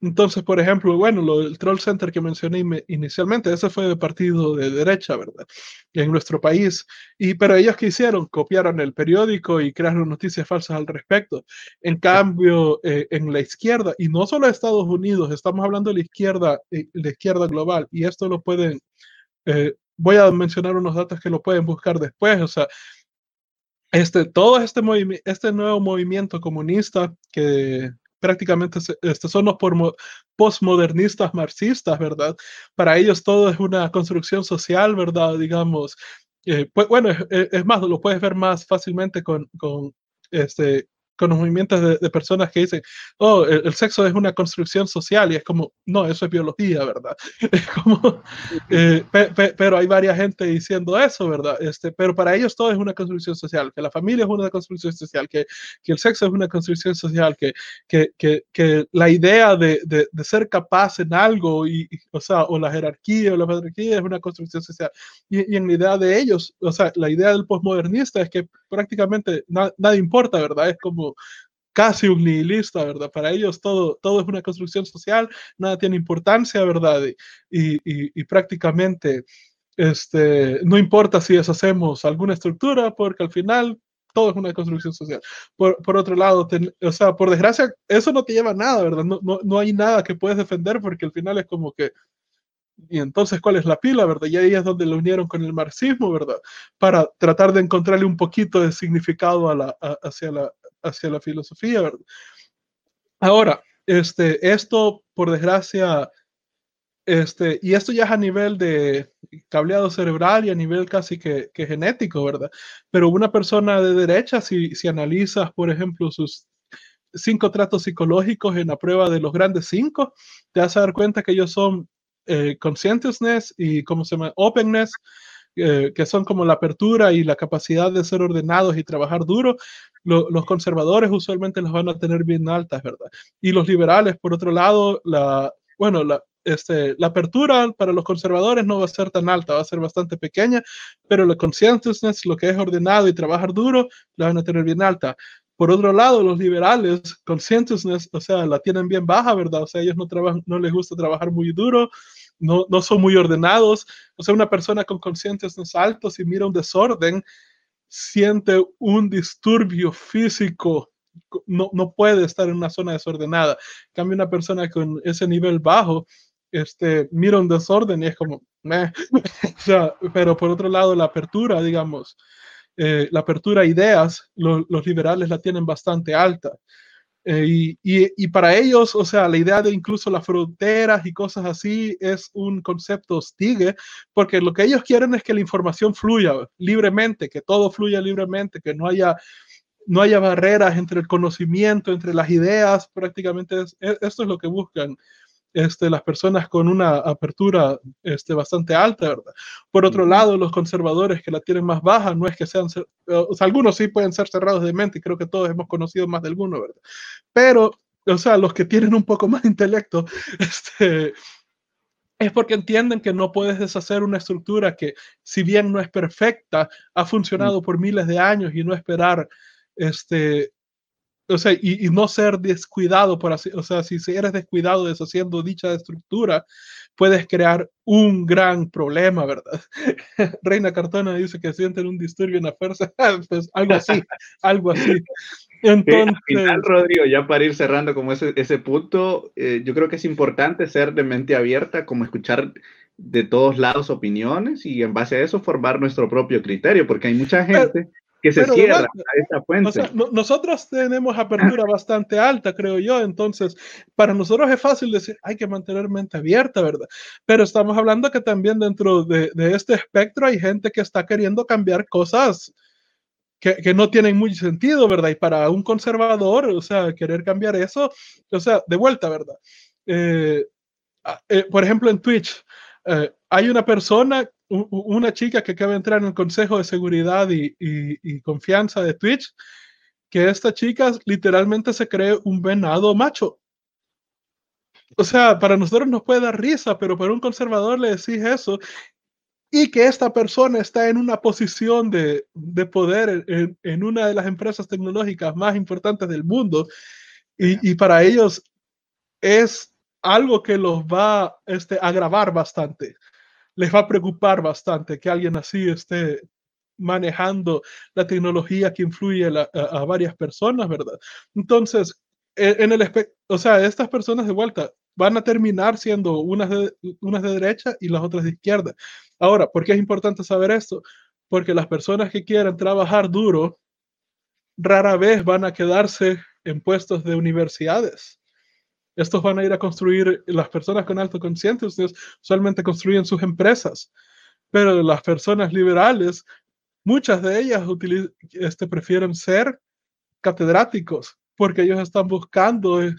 Entonces, por ejemplo, bueno, lo del Troll Center que mencioné inicialmente, ese fue de partido de derecha, ¿verdad? En nuestro país. Y, pero ellos que hicieron, copiaron el periódico y crearon noticias falsas al respecto. En cambio, eh, en la izquierda, y no solo Estados Unidos, estamos hablando de la izquierda, eh, la izquierda global, y esto lo pueden eh, voy a mencionar unos datos que lo pueden buscar después, o sea, este, todo este, este nuevo movimiento comunista que prácticamente este, son los postmodernistas marxistas, ¿verdad? Para ellos todo es una construcción social, ¿verdad? Digamos, eh, pues, bueno, es, más, lo puedes ver más fácilmente con, con este, con los movimientos de, personas que dicen, oh, el, sexo es una construcción social y es como, no, eso es biología, ¿verdad? Es como, eh, pero hay varias gente diciendo eso, ¿verdad? Este, pero para ellos todo es una construcción social, que la familia es una construcción social, que, que el sexo es una construcción social, que, que, que, que la idea de, de, de, ser capaz en algo, y, o sea, o la jerarquía o la patriarquía es una construcción social. Y, y, en la idea de ellos, o sea, la idea del postmodernista es que prácticamente nada importa, ¿verdad? Es como casi un nihilista, ¿verdad? Para ellos todo, todo es una construcción social, nada tiene importancia, ¿verdad? Y, y, prácticamente este, no importa si deshacemos alguna estructura, porque al final todo es una construcción social. Por, por otro lado, o sea, por desgracia, eso no te lleva a nada, ¿verdad? No, no, no hay nada que puedes defender porque al final es como que y entonces, ¿cuál es la pila, verdad? Y ahí es donde lo unieron con el marxismo, ¿verdad? Para tratar de encontrarle un poquito de significado a la, hacia, la, hacia la filosofía, ¿verdad? Ahora, este, esto, por desgracia, este, y esto ya es a nivel de cableado cerebral y a nivel casi que, que genético, ¿verdad? Pero una persona de derecha, si, si analizas, por ejemplo, sus cinco tratos psicológicos en la prueba de los grandes cinco, te vas a dar cuenta que ellos son eh, conscientiousness y, ¿cómo se llama? Openness, eh, que son como la apertura y la capacidad de ser ordenados y trabajar duro, los conservadores usualmente los van a tener bien altas, ¿verdad? Y los liberales, por otro lado, la, bueno, la, este, la apertura para los conservadores no va a ser tan alta, va a ser bastante pequeña, pero la conscientiousness, lo que es ordenado y trabajar duro, la van a tener bien alta. Por otro lado, los liberales, conscientiousness, o sea, la tienen bien baja, ¿verdad? O sea, ellos no, trabajan, no les gusta trabajar muy duro, no, no son muy ordenados. O sea, una persona con conscientiousness alto, si mira un desorden, siente un disturbio físico, no, no puede estar en una zona desordenada. cambia una persona con ese nivel bajo, este, mira un desorden y es como, sea, pero por otro lado, la apertura, digamos, eh, la apertura a ideas, los liberales la tienen bastante alta. Eh, y, para ellos, o sea, la idea de incluso las fronteras y cosas así es un concepto hostil, porque lo que ellos quieren es que la información fluya libremente, que todo fluya libremente, que no haya, no haya barreras entre el conocimiento, entre las ideas, prácticamente es, esto es lo que buscan este, las personas con una apertura este, bastante alta, ¿verdad? Por otro lado, los conservadores que la tienen más baja, no es que sean, o sea, algunos sí pueden ser cerrados de mente, y creo que todos hemos conocido más de alguno, ¿verdad? Pero, o sea, los que tienen un poco más de intelecto, este, es porque entienden que no puedes deshacer una estructura que, si bien no es perfecta, ha funcionado por miles de años y no esperar este, o sea, y, no ser descuidado por así, o sea, si eres descuidado deshaciendo dicha estructura, puedes crear un gran problema, ¿verdad? Reina Cartona dice que sienten un disturbio en la fuerza, pues algo así, algo así. Entonces, final, Rodrigo, ya para ir cerrando como ese, ese punto, eh, yo creo que es importante ser de mente abierta, como escuchar de todos lados opiniones y en base a eso formar nuestro propio criterio, porque hay mucha gente que se cierra a esta fuente. nosotros tenemos apertura bastante alta, creo yo, entonces para nosotros es fácil decir, hay que mantener mente abierta, ¿verdad? Pero estamos hablando que también dentro de, de este espectro hay gente que está queriendo cambiar cosas que, que, no tienen mucho sentido, ¿verdad? Y para un conservador, o sea, querer cambiar eso, o sea, de vuelta, ¿verdad? Eh, eh, por ejemplo, en Twitch, eh, hay una persona una chica que acaba de entrar en el Consejo de Seguridad y, Confianza de Twitch, que esta chica literalmente se cree un venado macho. O sea, para nosotros nos puede dar risa, pero para un conservador le decís eso y que esta persona está en una posición de, poder en, una de las empresas tecnológicas más importantes del mundo y, para ellos es algo que los va este, a agravar bastante les va a preocupar bastante que alguien así esté manejando la tecnología que influye a, varias personas, ¿verdad? Entonces, e, en el o sea, estas personas de vuelta van a terminar siendo unas de, unas de derecha y las otras de izquierda. Ahora, ¿por qué es importante saber esto? Porque las personas que quieran trabajar duro rara vez van a quedarse en puestos de universidades. Estos van a ir a construir, las personas con alto consciente, ustedes usualmente construyen sus empresas, pero las personas liberales, muchas de ellas este, prefieren ser catedráticos porque ellos están buscando eh,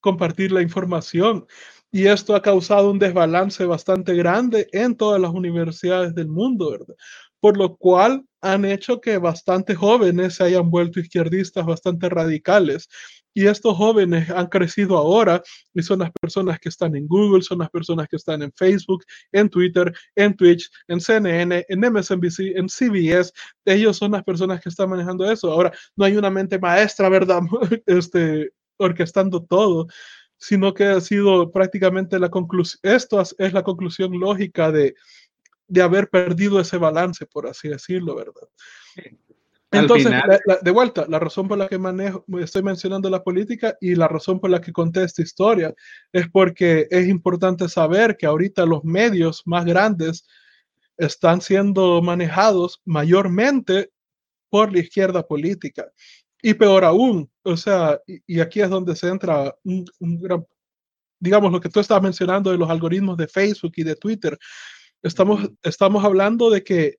compartir la información. Y esto ha causado un desbalance bastante grande en todas las universidades del mundo, ¿verdad? Por lo cual han hecho que bastantes jóvenes se hayan vuelto izquierdistas bastante radicales y estos jóvenes han crecido ahora y son las personas que están en Google, son las personas que están en Facebook, en Twitter, en Twitch, en CNN, en MSNBC, en CBS. Ellos son las personas que están manejando eso. Ahora, no hay una mente maestra, ¿verdad? Este, orquestando todo, sino que ha sido prácticamente la conclusión. Esto es la conclusión lógica de, de haber perdido ese balance, por así decirlo, ¿verdad? Entonces, de vuelta, la razón por la que manejo, estoy mencionando la política y la razón por la que conté esta historia es porque es importante saber que ahorita los medios más grandes están siendo manejados mayormente por la izquierda política. Y peor aún, o sea, y, aquí es donde se entra un, gran, digamos, lo que tú estabas mencionando de los algoritmos de Facebook y de Twitter. Estamos, estamos hablando de que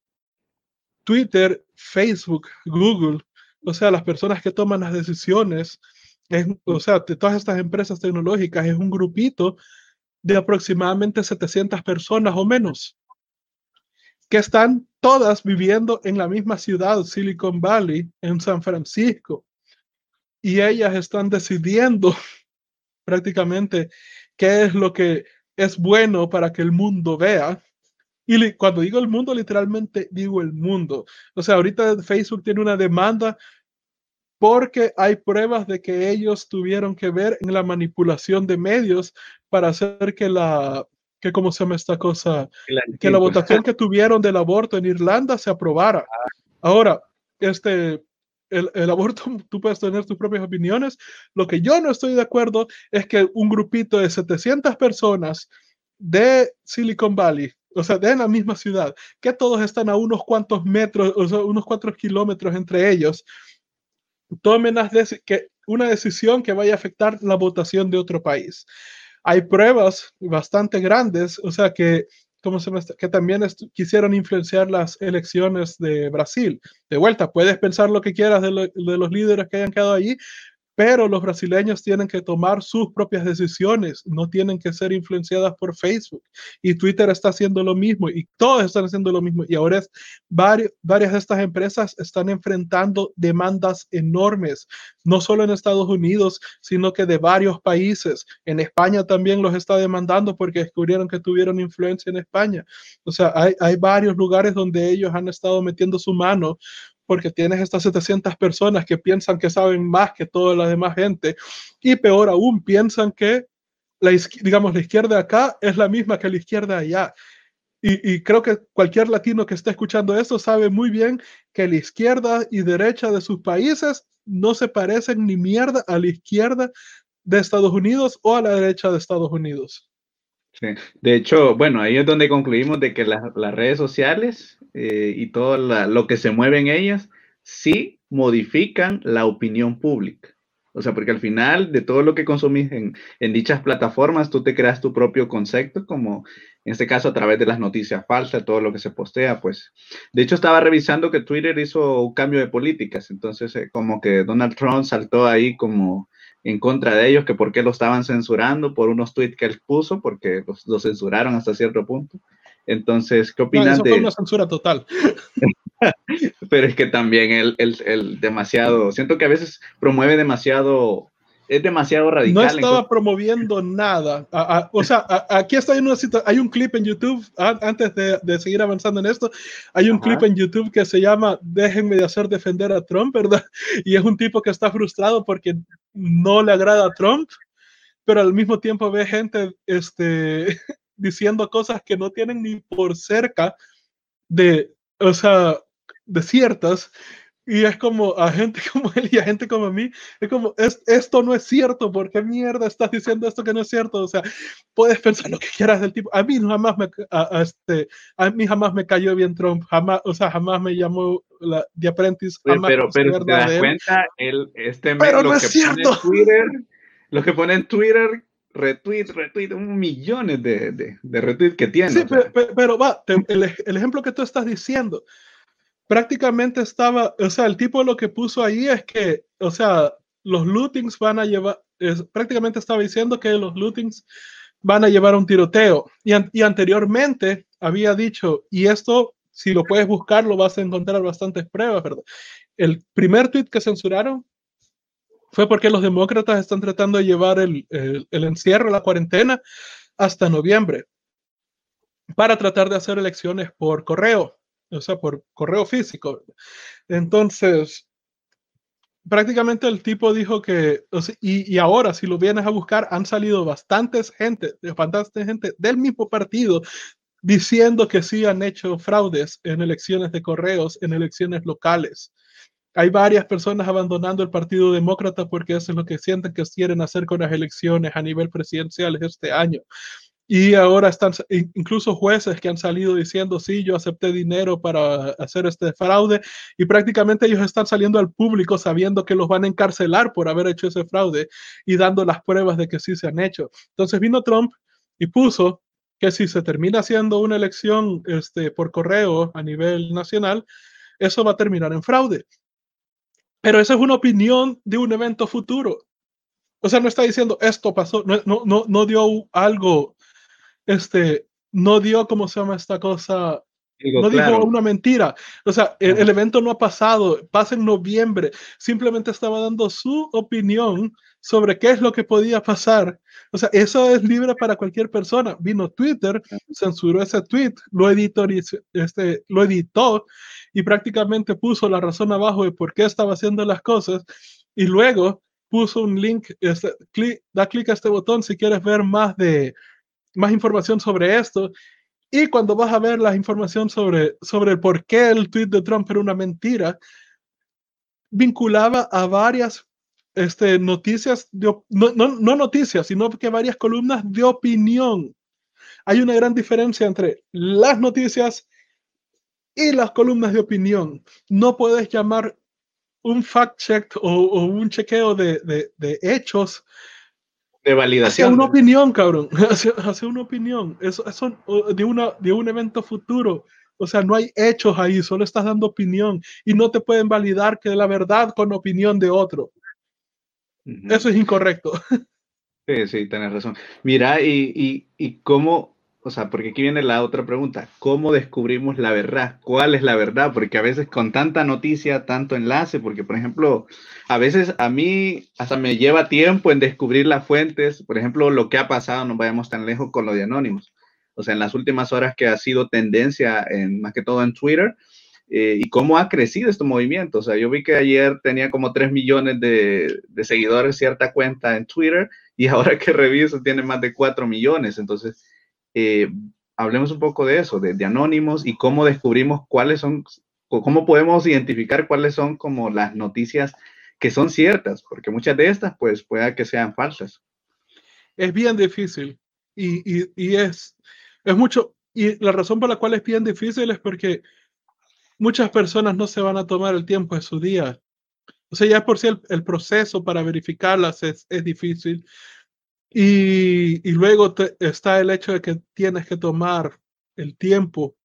Twitter, Facebook, Google, o sea, las personas que toman las decisiones, o sea, de todas estas empresas tecnológicas, es un grupito de aproximadamente 700 personas o menos, que están todas viviendo en la misma ciudad, Silicon Valley, en San Francisco. Y ellas están decidiendo prácticamente qué es lo que es bueno para que el mundo vea y cuando digo el mundo, literalmente digo el mundo. O sea, ahorita Facebook tiene una demanda porque hay pruebas de que ellos tuvieron que ver en la manipulación de medios para hacer que la, que cómo se llama esta cosa, que la votación que tuvieron del aborto en Irlanda se aprobara. Ah. Ahora, este, el, el, aborto, tú puedes tener tus propias opiniones. Lo que yo no estoy de acuerdo es que un grupito de 700 personas de Silicon Valley o sea, de la misma ciudad, que todos están a unos cuantos metros, o sea, unos cuantos kilómetros entre ellos, tomen que una decisión que vaya a afectar la votación de otro país. Hay pruebas bastante grandes, o sea, que, como se que también quisieron influenciar las elecciones de Brasil. De vuelta, puedes pensar lo que quieras de, de los líderes que hayan quedado allí, pero los brasileños tienen que tomar sus propias decisiones, no tienen que ser influenciadas por Facebook. Y Twitter está haciendo lo mismo y todos están haciendo lo mismo. Y ahora es, varias, varias de estas empresas están enfrentando demandas enormes, no solo en Estados Unidos, sino que de varios países. En España también los está demandando porque descubrieron que tuvieron influencia en España. O sea, hay, hay varios lugares donde ellos han estado metiendo su mano porque tienes estas 700 personas que piensan que saben más que toda la demás gente y peor aún, piensan que la, digamos, la izquierda acá es la misma que la izquierda allá. Y, creo que cualquier latino que esté escuchando esto sabe muy bien que la izquierda y derecha de sus países no se parecen ni mierda a la izquierda de Estados Unidos o a la derecha de Estados Unidos. De hecho, bueno, ahí es donde concluimos de que las redes sociales eh, y todo lo que se mueve en ellas, sí modifican la opinión pública. O sea, porque al final de todo lo que consumís en, en, dichas plataformas, tú te creas tu propio concepto, como en este caso a través de las noticias falsas, todo lo que se postea, pues. De hecho, estaba revisando que Twitter hizo un cambio de políticas, entonces eh, como que Donald Trump saltó ahí como en contra de ellos, que por qué lo estaban censurando por unos tweets que él puso, porque los, censuraron hasta cierto punto. Entonces, ¿qué opinas eso de...? Fue una censura total. Pero es que también él, él, demasiado, siento que a veces promueve demasiado, es demasiado radical. No estaba promoviendo nada. o sea, aquí está una hay un clip en YouTube, antes de, de, seguir avanzando en esto, hay un clip en YouTube que se llama Déjenme de hacer defender a Trump, ¿verdad? Y es un tipo que está frustrado porque no le agrada a Trump, pero al mismo tiempo ve gente este, diciendo cosas que no tienen ni por cerca de, o sea, de ciertas. Y es como a gente como él y a gente como a mí, es como, es, esto no es cierto, ¿por qué mierda estás diciendo esto que no es cierto? O sea, puedes pensar lo que quieras del tipo. A mí jamás me, a, este, a mí jamás me cayó bien Trump, jamás, o sea, jamás me llamó la The Apprentice. pero, pero te das cuenta, el, este pero lo que Pone en Twitter, lo que pone en Twitter, retweet, retweet, millones de, de, de retweets que tiene. Sí, pero, va, el, el, ejemplo que tú estás diciendo, prácticamente estaba, o sea, el tipo lo que puso ahí es que, o sea, los lootings van a llevar, prácticamente estaba diciendo que los lootings van a llevar a un tiroteo. Y, y, anteriormente había dicho, y esto, si lo puedes buscar, lo vas a encontrar bastantes pruebas, ¿verdad? El primer tweet que censuraron fue porque los demócratas están tratando de llevar el, el, el encierro, la cuarentena, hasta noviembre, para tratar de hacer elecciones por correo, o sea, por correo físico. Entonces, prácticamente el tipo dijo que, y, y, ahora si lo vienes a buscar, han salido bastantes gente, bastante gente del mismo partido diciendo que sí han hecho fraudes en elecciones de correos, en elecciones locales. Hay varias personas abandonando el Partido Demócrata porque eso es lo que sienten que quieren hacer con las elecciones a nivel presidencial este año. Y ahora están incluso jueces que han salido diciendo, sí, yo acepté dinero para hacer este fraude y prácticamente ellos están saliendo al público sabiendo que los van a encarcelar por haber hecho ese fraude y dando las pruebas de que sí se han hecho. Entonces vino Trump y puso que si se termina haciendo una elección este, por correo a nivel nacional, eso va a terminar en fraude. Pero esa es una opinión de un evento futuro. O sea, no está diciendo esto pasó, no, no, no, no dio algo este, no dio, ¿cómo se llama esta cosa? no dijo una mentira. O sea, el, evento no ha pasado, pasa en noviembre. Simplemente estaba dando su opinión sobre qué es lo que podía pasar. O sea, eso es libre para cualquier persona. Vino Twitter, censuró ese tweet, lo editó, este, lo editó y prácticamente puso la razón abajo de por qué estaba haciendo las cosas. Y luego puso un link, este, da clic a este botón si quieres ver más de más información sobre esto. Y cuando vas a ver la información sobre, sobre por qué el tweet de Trump era una mentira, vinculaba a varias este, noticias, de, no, no, no noticias, sino que varias columnas de opinión. Hay una gran diferencia entre las noticias y las columnas de opinión. No puedes llamar un fact check o, o un chequeo de, de, de, hechos de validación. Hacia una opinión, cabrón. Hacia, una opinión. Eso, eso de, una, de un evento futuro. O sea, no hay hechos ahí, solo estás dando opinión y no te pueden validar que la verdad con opinión de otro. Eso es incorrecto. Sí, sí, tienes razón. Mira, y, y, y cómo, o sea, porque aquí viene la otra pregunta, ¿cómo descubrimos la verdad? ¿Cuál es la verdad? Porque a veces con tanta noticia, tanto enlace, porque por ejemplo, a veces a mí hasta me lleva tiempo en descubrir las fuentes, por ejemplo, lo que ha pasado, no vayamos tan lejos con lo de Anónimos. O sea, en las últimas horas que ha sido tendencia, en, más que todo en Twitter, eh, y cómo ha crecido este movimiento. O sea, yo vi que ayer tenía como 3 millones de, de seguidores cierta cuenta en Twitter y ahora que reviso tiene más de 4 millones. Entonces, eh, hablemos un poco de eso, de, anónimos y cómo descubrimos cuáles son, cómo podemos identificar cuáles son como las noticias que son ciertas, porque muchas de estas pues pueda que sean falsas. Es bien difícil y, es, mucho, y la razón por la cual es bien difícil es porque muchas personas no se van a tomar el tiempo de su día. O sea, ya por si el, proceso para verificarlas es difícil. Y, y luego está el hecho de que tienes que tomar el tiempo,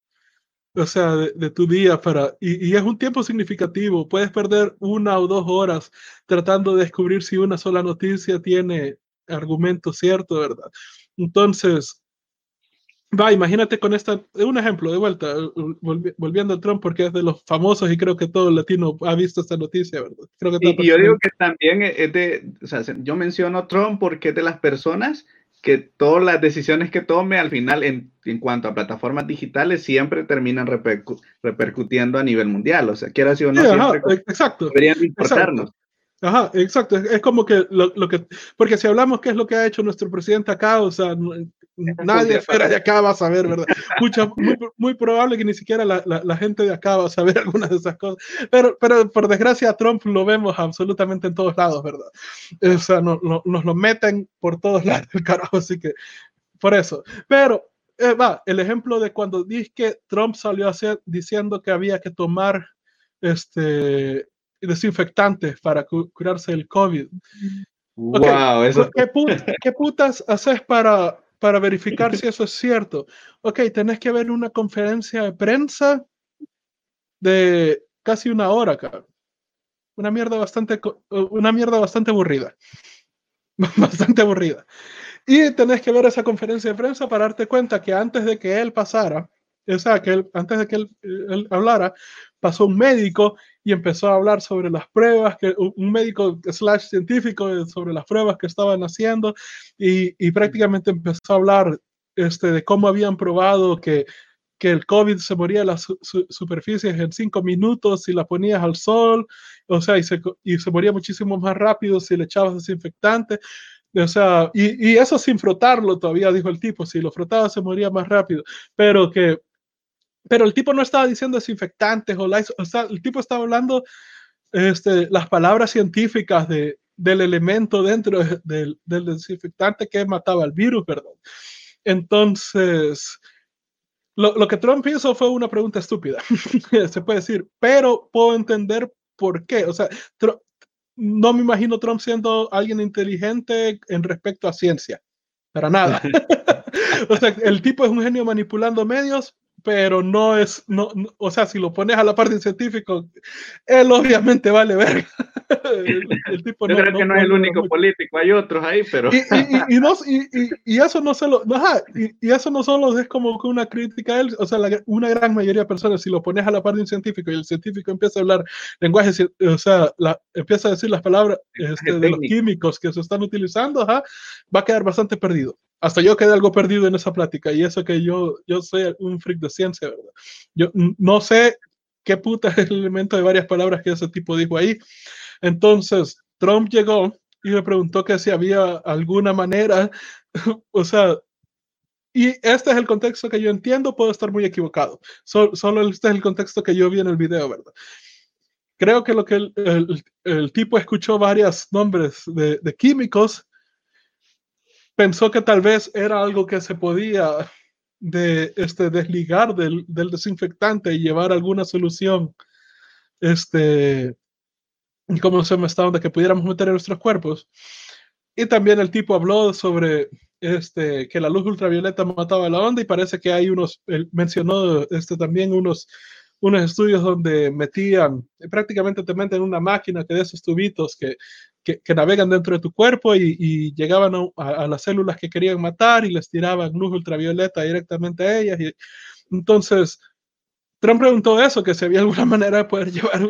o sea, de, de tu día para, y, y, es un tiempo significativo. Puedes perder una o dos horas tratando de descubrir si una sola noticia tiene argumento cierto, ¿verdad? Entonces, Va, imagínate con esta, un ejemplo de vuelta, volviendo a Trump, porque es de los famosos y creo que todo latino ha visto esta noticia, ¿verdad? Creo que y, yo digo que también es de, o sea, yo menciono Trump porque es de las personas que todas las decisiones que tome al final en, en cuanto a plataformas digitales siempre terminan repercu repercutiendo a nivel mundial, o sea, quiera decir o no, sí, siempre ajá, exacto, deberían importarnos. Exacto. Ajá, exacto. Es, es como que lo, lo, que, porque si hablamos qué es lo que ha hecho nuestro presidente acá, o sea, nadie fuera de acá va a saber, ¿verdad? Mucha, muy, muy, probable que ni siquiera la, la, la, gente de acá va a saber algunas de esas cosas. Pero, pero por desgracia, a Trump lo vemos absolutamente en todos lados, ¿verdad? O sea, no, no, nos lo meten por todos lados, el carajo, así que por eso. Pero, eh, va, el ejemplo de cuando dije que Trump salió a hacer, diciendo que había que tomar este, desinfectantes para curarse el COVID. Wow, eso... ¿Qué, putas haces para, para verificar si eso es cierto? Ok, tenés que ver una conferencia de prensa de casi una hora, acá. Una mierda bastante, una mierda bastante aburrida. bastante aburrida. Y tenés que ver esa conferencia de prensa para darte cuenta que antes de que él pasara, o que antes de que él, hablara, pasó un médico y empezó a hablar sobre las pruebas, que, un médico slash científico sobre las pruebas que estaban haciendo y, y prácticamente empezó a hablar este, de cómo habían probado que que el COVID se moría en las superficies en cinco minutos si la ponías al sol, o sea, y se, y se moría muchísimo más rápido si le echabas desinfectante. O sea, y, y, eso sin frotarlo todavía, dijo el tipo, si lo frotaba se moría más rápido, pero que, pero el tipo no estaba diciendo desinfectantes o, la, o sea, el tipo estaba hablando este, las palabras científicas de, del elemento dentro del, del desinfectante que mataba el virus, ¿verdad? Entonces, lo, lo, que Trump hizo fue una pregunta estúpida, se puede decir, pero puedo entender por qué. O sea, no me imagino Trump siendo alguien inteligente en respecto a ciencia, para nada. o sea, el tipo es un genio manipulando medios, pero no es, no, o sea, si lo pones a la parte de científico, él obviamente vale ver. el, tipo Yo no, creo que no, es el único político, hay otros ahí, pero... Y, y, no, y, eso no solo, ajá, y, eso no solo es como una crítica a él, o sea, una gran mayoría de personas, si lo pones a la parte de un científico y el científico empieza a hablar lenguaje, o sea, la, empieza a decir las palabras este, de los químicos que se están utilizando, ajá, va a quedar bastante perdido hasta yo quedé algo perdido en esa plática y eso que yo, yo soy un freak de ciencia, ¿verdad? Yo no sé qué puta es el elemento de varias palabras que ese tipo dijo ahí. Entonces, Trump llegó y me preguntó que si había alguna manera, o sea, y este es el contexto que yo entiendo, puedo estar muy equivocado. solo este es el contexto que yo vi en el video, ¿verdad? Creo que lo que el, el, el tipo escuchó varios nombres de, de químicos pensó que tal vez era algo que se podía este, desligar del, desinfectante y llevar alguna solución, este, como se me está donde que pudiéramos meter en nuestros cuerpos. Y también el tipo habló sobre este, que la luz ultravioleta mataba la onda y parece que hay unos, mencionó este, también unos, unos estudios donde metían, prácticamente te meten una máquina que de esos tubitos que que, navegan dentro de tu cuerpo y, llegaban a, las células que querían matar y les tiraban luz ultravioleta directamente a ellas. Y, entonces, Trump preguntó eso, que si había alguna manera de poder llevar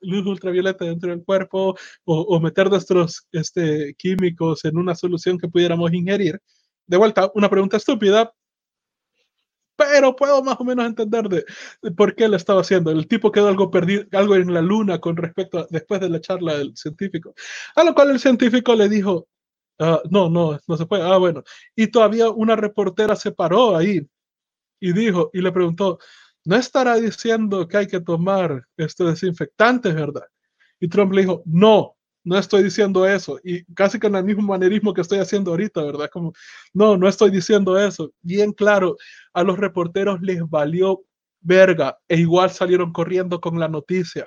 luz ultravioleta dentro del cuerpo o, o meter nuestros este, químicos en una solución que pudiéramos ingerir. De vuelta, una pregunta estúpida, pero puedo más o menos entender de, por qué lo estaba haciendo. El tipo quedó algo perdido, algo en la luna con respecto a, después de la charla del científico. A lo cual el científico le dijo, ah, no, no, no se puede. Ah, bueno. Y todavía una reportera se paró ahí y dijo, y le preguntó, ¿no estará diciendo que hay que tomar este desinfectante, verdad? Y Trump le dijo, no, no estoy diciendo eso. Y casi con el mismo manerismo que estoy haciendo ahorita, ¿verdad? Como, no, no estoy diciendo eso. Bien claro, a los reporteros les valió verga e igual salieron corriendo con la noticia.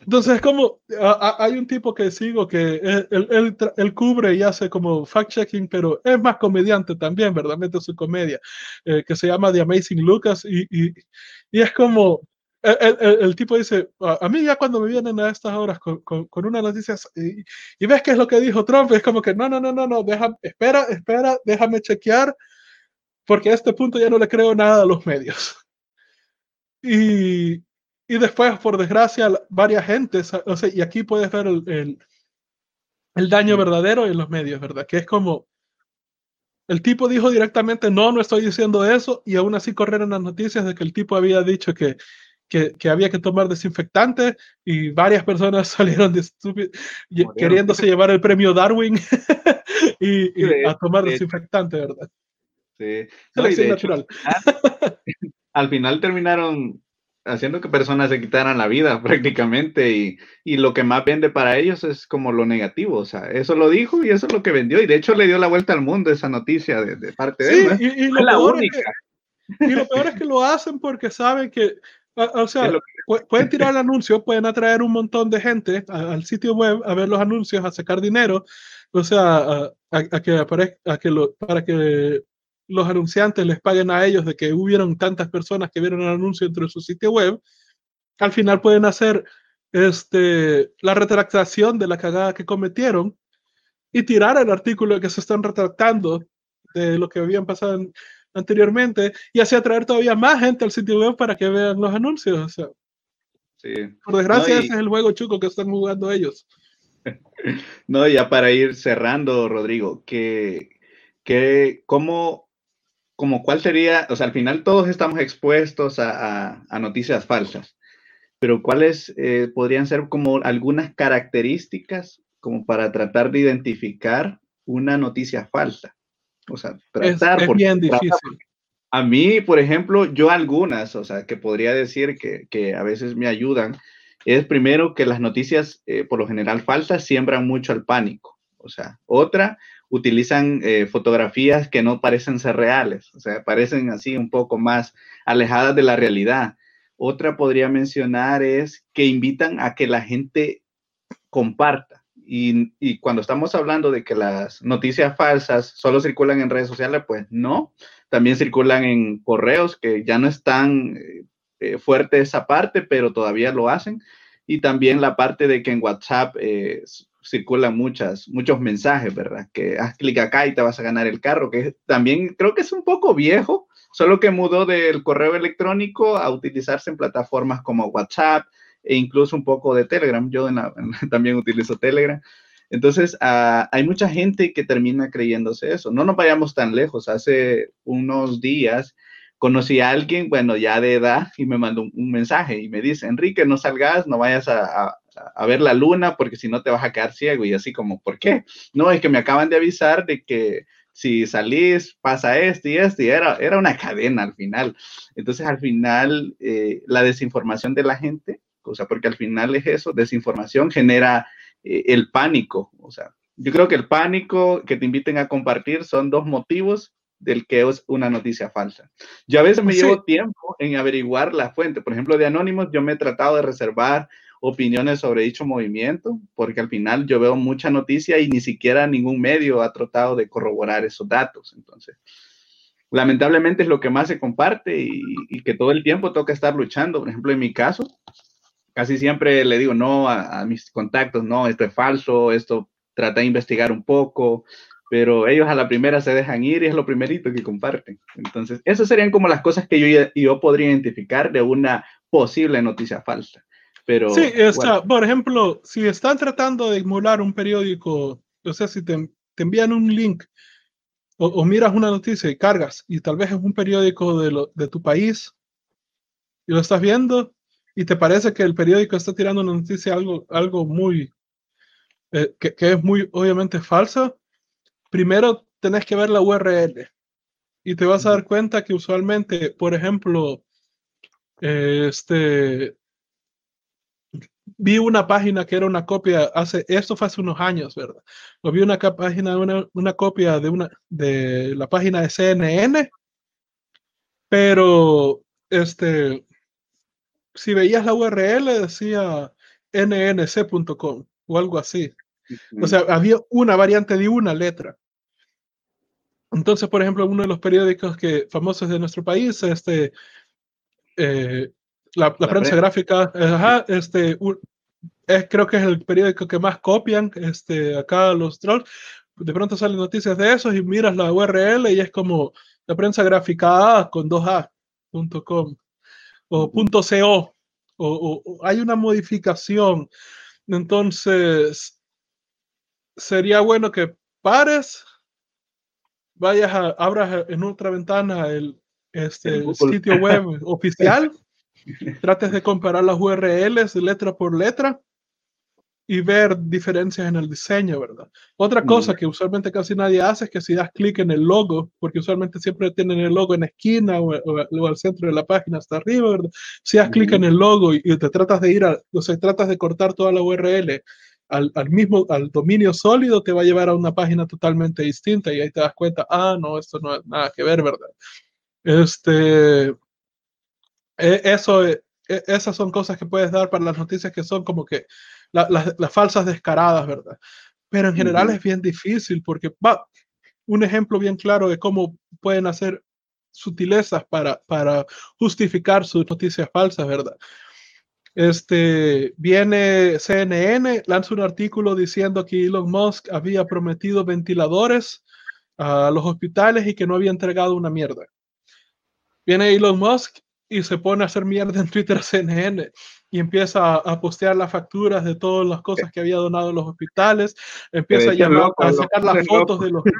Entonces, como hay un tipo que sigo que él, él, cubre y hace como fact-checking, pero es más comediante también, ¿verdad? Mete su comedia, eh, que se llama The Amazing Lucas, y, y, y es como, el, tipo dice, a, mí ya cuando me vienen a estas horas con, con, con una noticia y, y, ves qué es lo que dijo Trump, es como que no, no, no, no, no, deja, espera, espera, déjame chequear, porque a este punto ya no le creo nada a los medios. Y, y después, por desgracia, varias gentes, o sea, y aquí puedes ver el, el, el daño verdadero en los medios, ¿verdad? Que es como, el tipo dijo directamente, no, no estoy diciendo eso, y aún así corrieron las noticias de que el tipo había dicho que que, había que tomar desinfectante y varias personas salieron de queriéndose llevar el premio Darwin y, a tomar desinfectante, ¿verdad? Sí, natural. al final terminaron haciendo que personas se quitaran la vida prácticamente y, y, lo que más vende para ellos es como lo negativo, o sea, eso lo dijo y eso es lo que vendió y de hecho le dio la vuelta al mundo esa noticia de, parte de él. y, lo la única. y lo peor es que lo hacen porque saben que O sea, pueden tirar el anuncio, pueden atraer un montón de gente al sitio web a ver los anuncios, a sacar dinero, o sea, a, que aparezca, que lo, para que los anunciantes les paguen a ellos de que hubieron tantas personas que vieron el anuncio dentro de su sitio web. Al final pueden hacer este, la retractación de la cagada que cometieron y tirar el artículo que se están retractando de lo que habían pasado anteriormente y así atraer todavía más gente al sitio web para que vean los anuncios. O sea, Por desgracia, ese es el juego chuco que están jugando ellos. No, ya para ir cerrando, Rodrigo, que, que cómo, como cuál sería, o sea, al final todos estamos expuestos a, a, noticias falsas, pero cuáles eh, podrían ser como algunas características como para tratar de identificar una noticia falsa. O sea, tratar es, bien difícil. A mí, por ejemplo, yo algunas, o sea, que podría decir que, que a veces me ayudan, es primero que las noticias, eh, por lo general falsas, siembran mucho el pánico. O sea, otra, utilizan eh, fotografías que no parecen ser reales, o sea, parecen así un poco más alejadas de la realidad. Otra podría mencionar es que invitan a que la gente comparta. Y, cuando estamos hablando de que las noticias falsas solo circulan en redes sociales, pues no, también circulan en correos que ya no están eh, eh, fuerte esa parte, pero todavía lo hacen. Y también la parte de que en WhatsApp eh, circulan muchas, muchos mensajes, ¿verdad? Que haz clic acá y te vas a ganar el carro, que también creo que es un poco viejo, solo que mudó del correo electrónico a utilizarse en plataformas como WhatsApp, e incluso un poco de Telegram. Yo también utilizo Telegram. Entonces, ah, hay mucha gente que termina creyéndose eso. No nos vayamos tan lejos. Hace unos días conocí a alguien, bueno, ya de edad, y me mandó un, mensaje y me dice, Enrique, no salgas, no vayas a, a, ver la luna porque si no te vas a quedar ciego. Y así como, ¿por qué? No, es que me acaban de avisar de que si salís pasa esto y esto, y era, era una cadena al final. Entonces, al final, eh, la desinformación de la gente o sea, porque al final es eso, desinformación genera eh, el pánico, o sea, yo creo que el pánico que te inviten a compartir son dos motivos del que es una noticia falsa. Yo a veces me llevo tiempo en averiguar la fuente. Por ejemplo, de Anónimos, yo me he tratado de reservar opiniones sobre dicho movimiento, porque al final yo veo mucha noticia y ni siquiera ningún medio ha tratado de corroborar esos datos. Entonces, lamentablemente es lo que más se comparte y, y que todo el tiempo toca estar luchando. Por ejemplo, en mi caso, casi siempre le digo no a, mis contactos, no, esto es falso, esto trata de investigar un poco, pero ellos a la primera se dejan ir y es lo primerito que comparten. Entonces, esas serían como las cosas que yo, yo podría identificar de una posible noticia falsa. Pero, sí, por ejemplo, si están tratando de emular un periódico, o sea, si te, envían un link o, miras una noticia y cargas y tal vez es un periódico de, lo, de tu país y lo estás viendo, y te parece que el periódico está tirando una noticia algo, algo muy, eh, que, es muy obviamente falsa, primero tenés que ver la URL y te vas a dar cuenta que usualmente, por ejemplo, este, vi una página que era una copia, hace, esto fue hace unos años, ¿verdad? O vi una página, una, una copia de, una, de la página de CNN, pero este, si veías la URL decía nnc.com o algo así. O sea, había una variante de una letra. Entonces, por ejemplo, uno de los periódicos que, famosos de nuestro país, este, eh, la, prensa gráfica, este, es, creo que es el periódico que más copian este, acá los trolls. De pronto salen noticias de esos y miras la URL y es como la prensa gráfica A con 2A.com o punto .co o, hay una modificación. Entonces, sería bueno que pares, vayas a, abras en otra ventana el, este, sitio web oficial, trates de comparar las URLs letra por letra y ver diferencias en el diseño, ¿verdad? Otra cosa que usualmente casi nadie hace es que si das clic en el logo, porque usualmente siempre tienen el logo en la esquina o, al centro de la página hasta arriba, ¿verdad? Si das clic en el logo y, te tratas de ir a, o sea, tratas de cortar toda la URL al, al, mismo, al dominio sólido, te va a llevar a una página totalmente distinta y ahí te das cuenta, ah, no, esto no es nada que ver, ¿verdad? Este, e, eso, e, esas son cosas que puedes dar para las noticias que son como que las falsas descaradas, ¿verdad? Pero en general es bien difícil porque va, un ejemplo bien claro de cómo pueden hacer sutilezas para, para justificar sus noticias falsas, ¿verdad? Este, viene CNN, lanza un artículo diciendo que Elon Musk había prometido ventiladores a los hospitales y que no había entregado una mierda. Viene Elon Musk y se pone a hacer mierda en Twitter CNN y empieza a, postear las facturas de todas las cosas que había donado a los hospitales, empieza a, llamar, a sacar las fotos de los...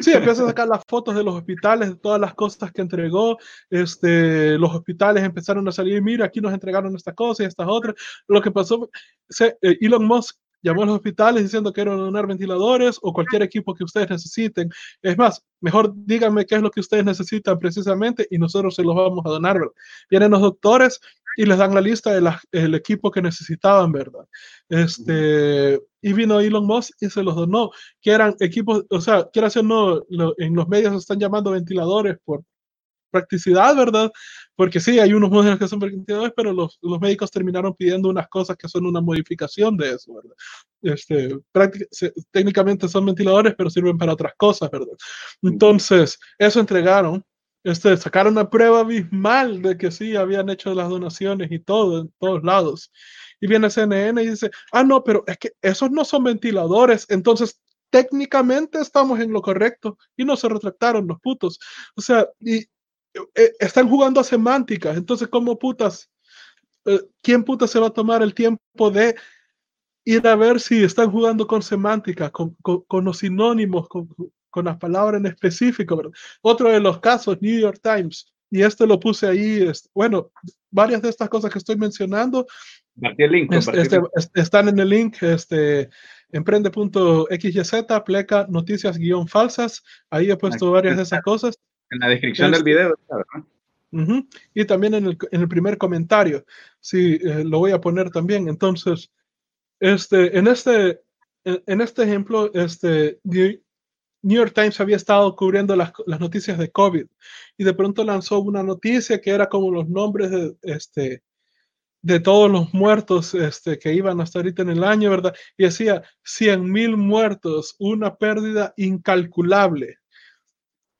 Sí, empieza a sacar las fotos de los hospitales, de todas las cosas que entregó. Este, los hospitales empezaron a salir, mira, aquí nos entregaron estas cosas y estas otras. Lo que pasó, se, eh, Elon Musk llamó a los hospitales diciendo que eran donar ventiladores o cualquier equipo que ustedes necesiten. Es más, mejor díganme qué es lo que ustedes necesitan precisamente y nosotros se los vamos a donar. Vienen los doctores y les dan la lista del equipo que necesitaban, ¿verdad? Este, y vino Elon Musk y se los donó, que eran equipos, o sea, quiero decir, no, en los medios están llamando ventiladores por practicidad, ¿verdad? Porque sí, hay unos modelos que son ventiladores, pero los, los, médicos terminaron pidiendo unas cosas que son una modificación de eso, ¿verdad? Este, técnicamente son ventiladores, pero sirven para otras cosas, ¿verdad? Entonces, eso entregaron. Este, sacaron una prueba abismal de que sí habían hecho las donaciones y todo en todos lados. Y viene CNN y dice, ah, no, pero es que esos no son ventiladores, entonces técnicamente estamos en lo correcto y no se retractaron los putos. O sea, y eh, están jugando a semánticas, entonces, ¿cómo putas? Eh, ¿Quién putas se va a tomar el tiempo de ir a ver si están jugando con semántica, con, con, los sinónimos, con, con, las palabras en específico? Otro de los casos, New York Times, y este lo puse ahí, bueno, varias de estas cosas que estoy mencionando este, están en el link, este, emprende.xyz, pleca noticias guion falsas, ahí he puesto varias de esas cosas. En la descripción del video, Y también en el, en el, primer comentario, sí, eh, lo voy a poner también. Entonces, este, en, este, en este ejemplo, este, New York Times había estado cubriendo las, las, noticias de COVID y de pronto lanzó una noticia que era como los nombres de, este, de todos los muertos este, que iban hasta ahorita en el año, ¿verdad? Y decía 100 mil muertos, una pérdida incalculable.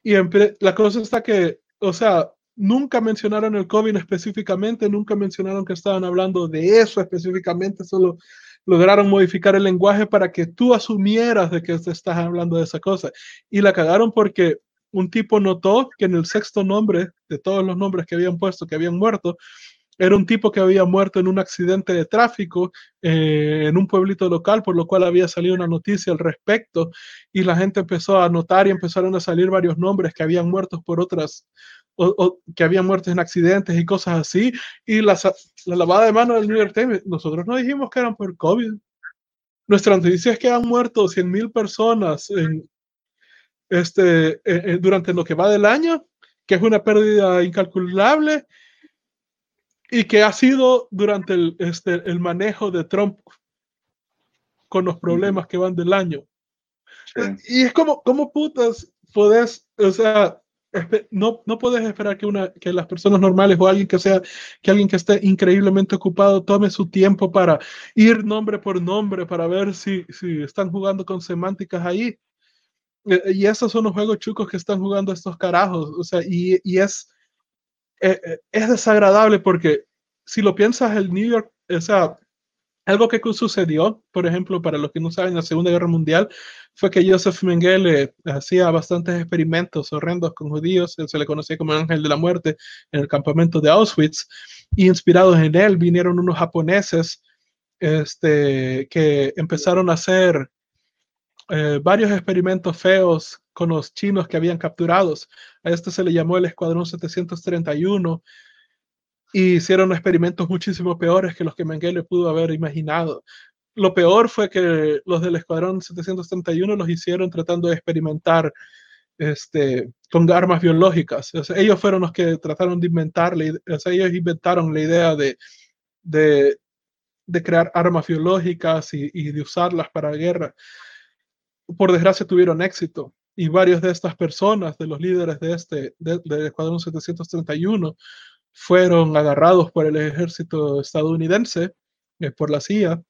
Y la cosa está que, o sea, nunca mencionaron el COVID específicamente, nunca mencionaron que estaban hablando de eso específicamente, solo lograron modificar el lenguaje para que tú asumieras de que estás hablando de esa cosa. Y la cagaron porque un tipo notó que en el sexto nombre de todos los nombres que habían puesto, que habían muerto, era un tipo que había muerto en un accidente de tráfico eh, en un pueblito local, por lo cual había salido una noticia al respecto y la gente empezó a notar y empezaron a salir varios nombres que habían muerto por otras, o, que habían muerto en accidentes y cosas así. Y la, la lavada de mano del New York Times, nosotros no dijimos que eran por COVID. Nuestra noticia es que han muerto 100 mil personas en, este, eh, eh, durante lo que va del año, que es una pérdida incalculable y que ha sido durante el, este, el manejo de Trump con los problemas que van del año. Y es como, ¿cómo putas podés, o sea, no, no puedes esperar que, una, que las personas normales o alguien que sea, que alguien que esté increíblemente ocupado tome su tiempo para ir nombre por nombre para ver si, si están jugando con semánticas ahí. E, y esos son los juegos chucos que están jugando estos carajos. O sea, y, y es, eh, eh, es desagradable porque si lo piensas, el New York, o sea, algo que sucedió, por ejemplo, para los que no saben, la Segunda Guerra Mundial, fue que Joseph Mengele hacía bastantes experimentos horrendos con judíos, se le conocía como el ángel de la muerte en el campamento de Auschwitz, y inspirados en él vinieron unos japoneses este, que empezaron a hacer eh, varios experimentos feos con los chinos que habían capturados. A este se le llamó el Escuadrón 731 y hicieron experimentos muchísimo peores que los que Mengele pudo haber imaginado. Lo peor fue que los del Escuadrón 731 los hicieron tratando de experimentar este, con armas biológicas. ellos fueron los que trataron de inventar, ellos inventaron la idea de, de, de crear armas biológicas y, y, de usarlas para guerra por desgracia tuvieron éxito y varios de estas personas, de los líderes de este, del Escuadrón 731, fueron agarrados por el ejército estadounidense, eh, por la CIA,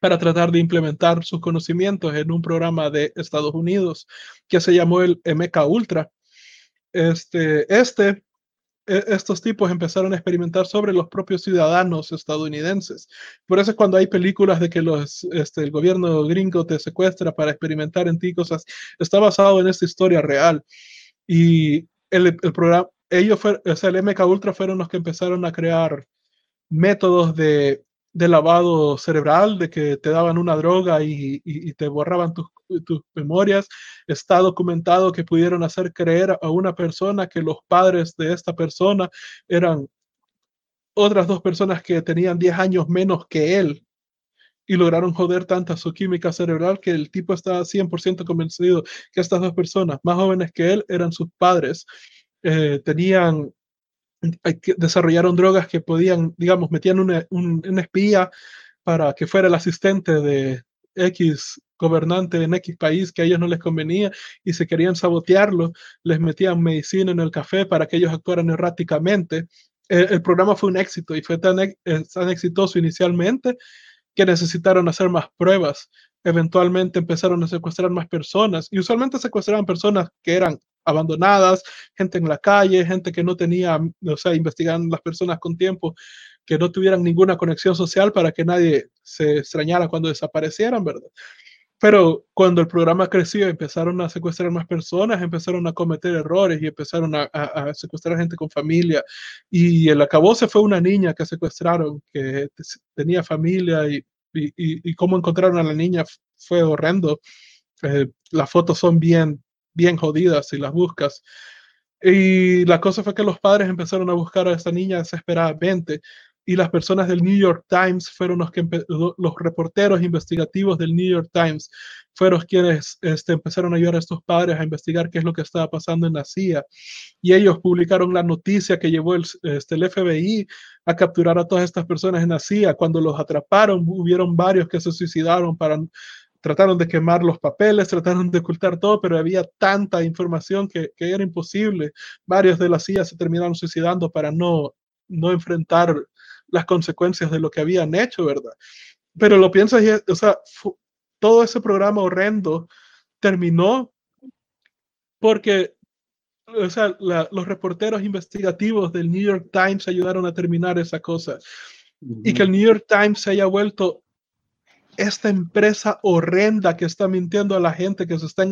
para tratar de implementar sus conocimientos en un programa de Estados Unidos que se llamó el MK Ultra. Este, este, estos tipos empezaron a experimentar sobre los propios ciudadanos estadounidenses. Por eso es cuando hay películas de que los, este, el gobierno gringo te secuestra para experimentar en ti cosas, está basado en esta historia real. Y el, el programa, ellos, fue, o sea, el MK Ultra fueron los que empezaron a crear métodos de de lavado cerebral, de que te daban una droga y, te borraban tus, memorias. Está documentado que pudieron hacer creer a una persona que los padres de esta persona eran otras dos personas que tenían 10 años menos que él y lograron joder tanta su química cerebral que el tipo estaba 100% convencido que estas dos personas más jóvenes que él eran sus padres. Eh, tenían desarrollaron drogas que podían, digamos, metían una, un, espía para que fuera el asistente de X gobernante en X país que a ellos no les convenía y se querían sabotearlo, les metían medicina en el café para que ellos actuaran erráticamente. El, programa fue un éxito y fue tan, eh, tan exitoso inicialmente que necesitaron hacer más pruebas. Eventualmente empezaron a secuestrar más personas y usualmente secuestraban personas que eran abandonadas, gente en la calle, gente que no tenía, o sea, investigan las personas con tiempo, que no tuvieran ninguna conexión social para que nadie se extrañara cuando desaparecieran, ¿verdad? Pero cuando el programa creció, empezaron a secuestrar más personas, empezaron a cometer errores y empezaron a, a, secuestrar gente con familia. Y el se fue una niña que secuestraron, que tenía familia y, y, y, cómo encontraron a la niña fue horrendo. Eh, las fotos son bien bien jodidas si las buscas. Y la cosa fue que los padres empezaron a buscar a esta niña desesperadamente y las personas del New York Times fueron los que los reporteros investigativos del New York Times fueron quienes este, empezaron a ayudar a estos padres a investigar qué es lo que estaba pasando en la CIA y ellos publicaron la noticia que llevó el, este, el FBI a capturar a todas estas personas en la CIA. Cuando los atraparon, hubieron varios que se suicidaron para trataron de quemar los papeles, trataron de ocultar todo, pero había tanta información que, que era imposible. Varios de las CIA se terminaron suicidando para no, no enfrentar las consecuencias de lo que habían hecho, ¿verdad? Pero lo piensas, y, o sea, todo ese programa horrendo terminó porque o sea, los reporteros investigativos del New York Times ayudaron a terminar esa cosa. Y que el New York Times se haya vuelto esta empresa horrenda que está mintiendo a la gente, que se está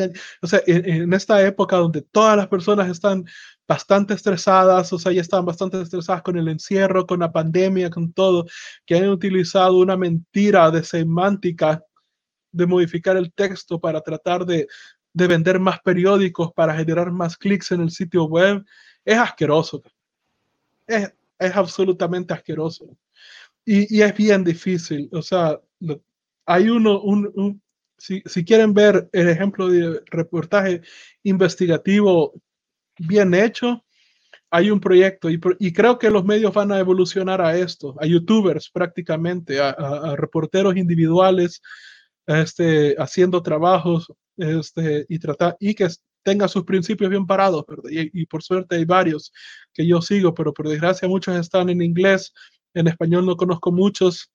o sea, en, esta época donde todas las personas están bastante estresadas, o sea, ya están bastante estresadas con el encierro, con la pandemia, con todo, que han utilizado una mentira de semántica de modificar el texto para tratar de, de vender más periódicos, para generar más clics en el sitio web, es asqueroso. Es, es absolutamente asqueroso. Y, y, es bien difícil. O sea, hay uno, un, si, si, quieren ver el ejemplo de reportaje investigativo bien hecho, hay un proyecto y, y, creo que los medios van a evolucionar a esto, a youtubers prácticamente, a, a, reporteros individuales este, haciendo trabajos este, y, tratar, y que tenga sus principios bien parados, y, y, por suerte hay varios que yo sigo, pero por desgracia muchos están en inglés, en español no conozco muchos,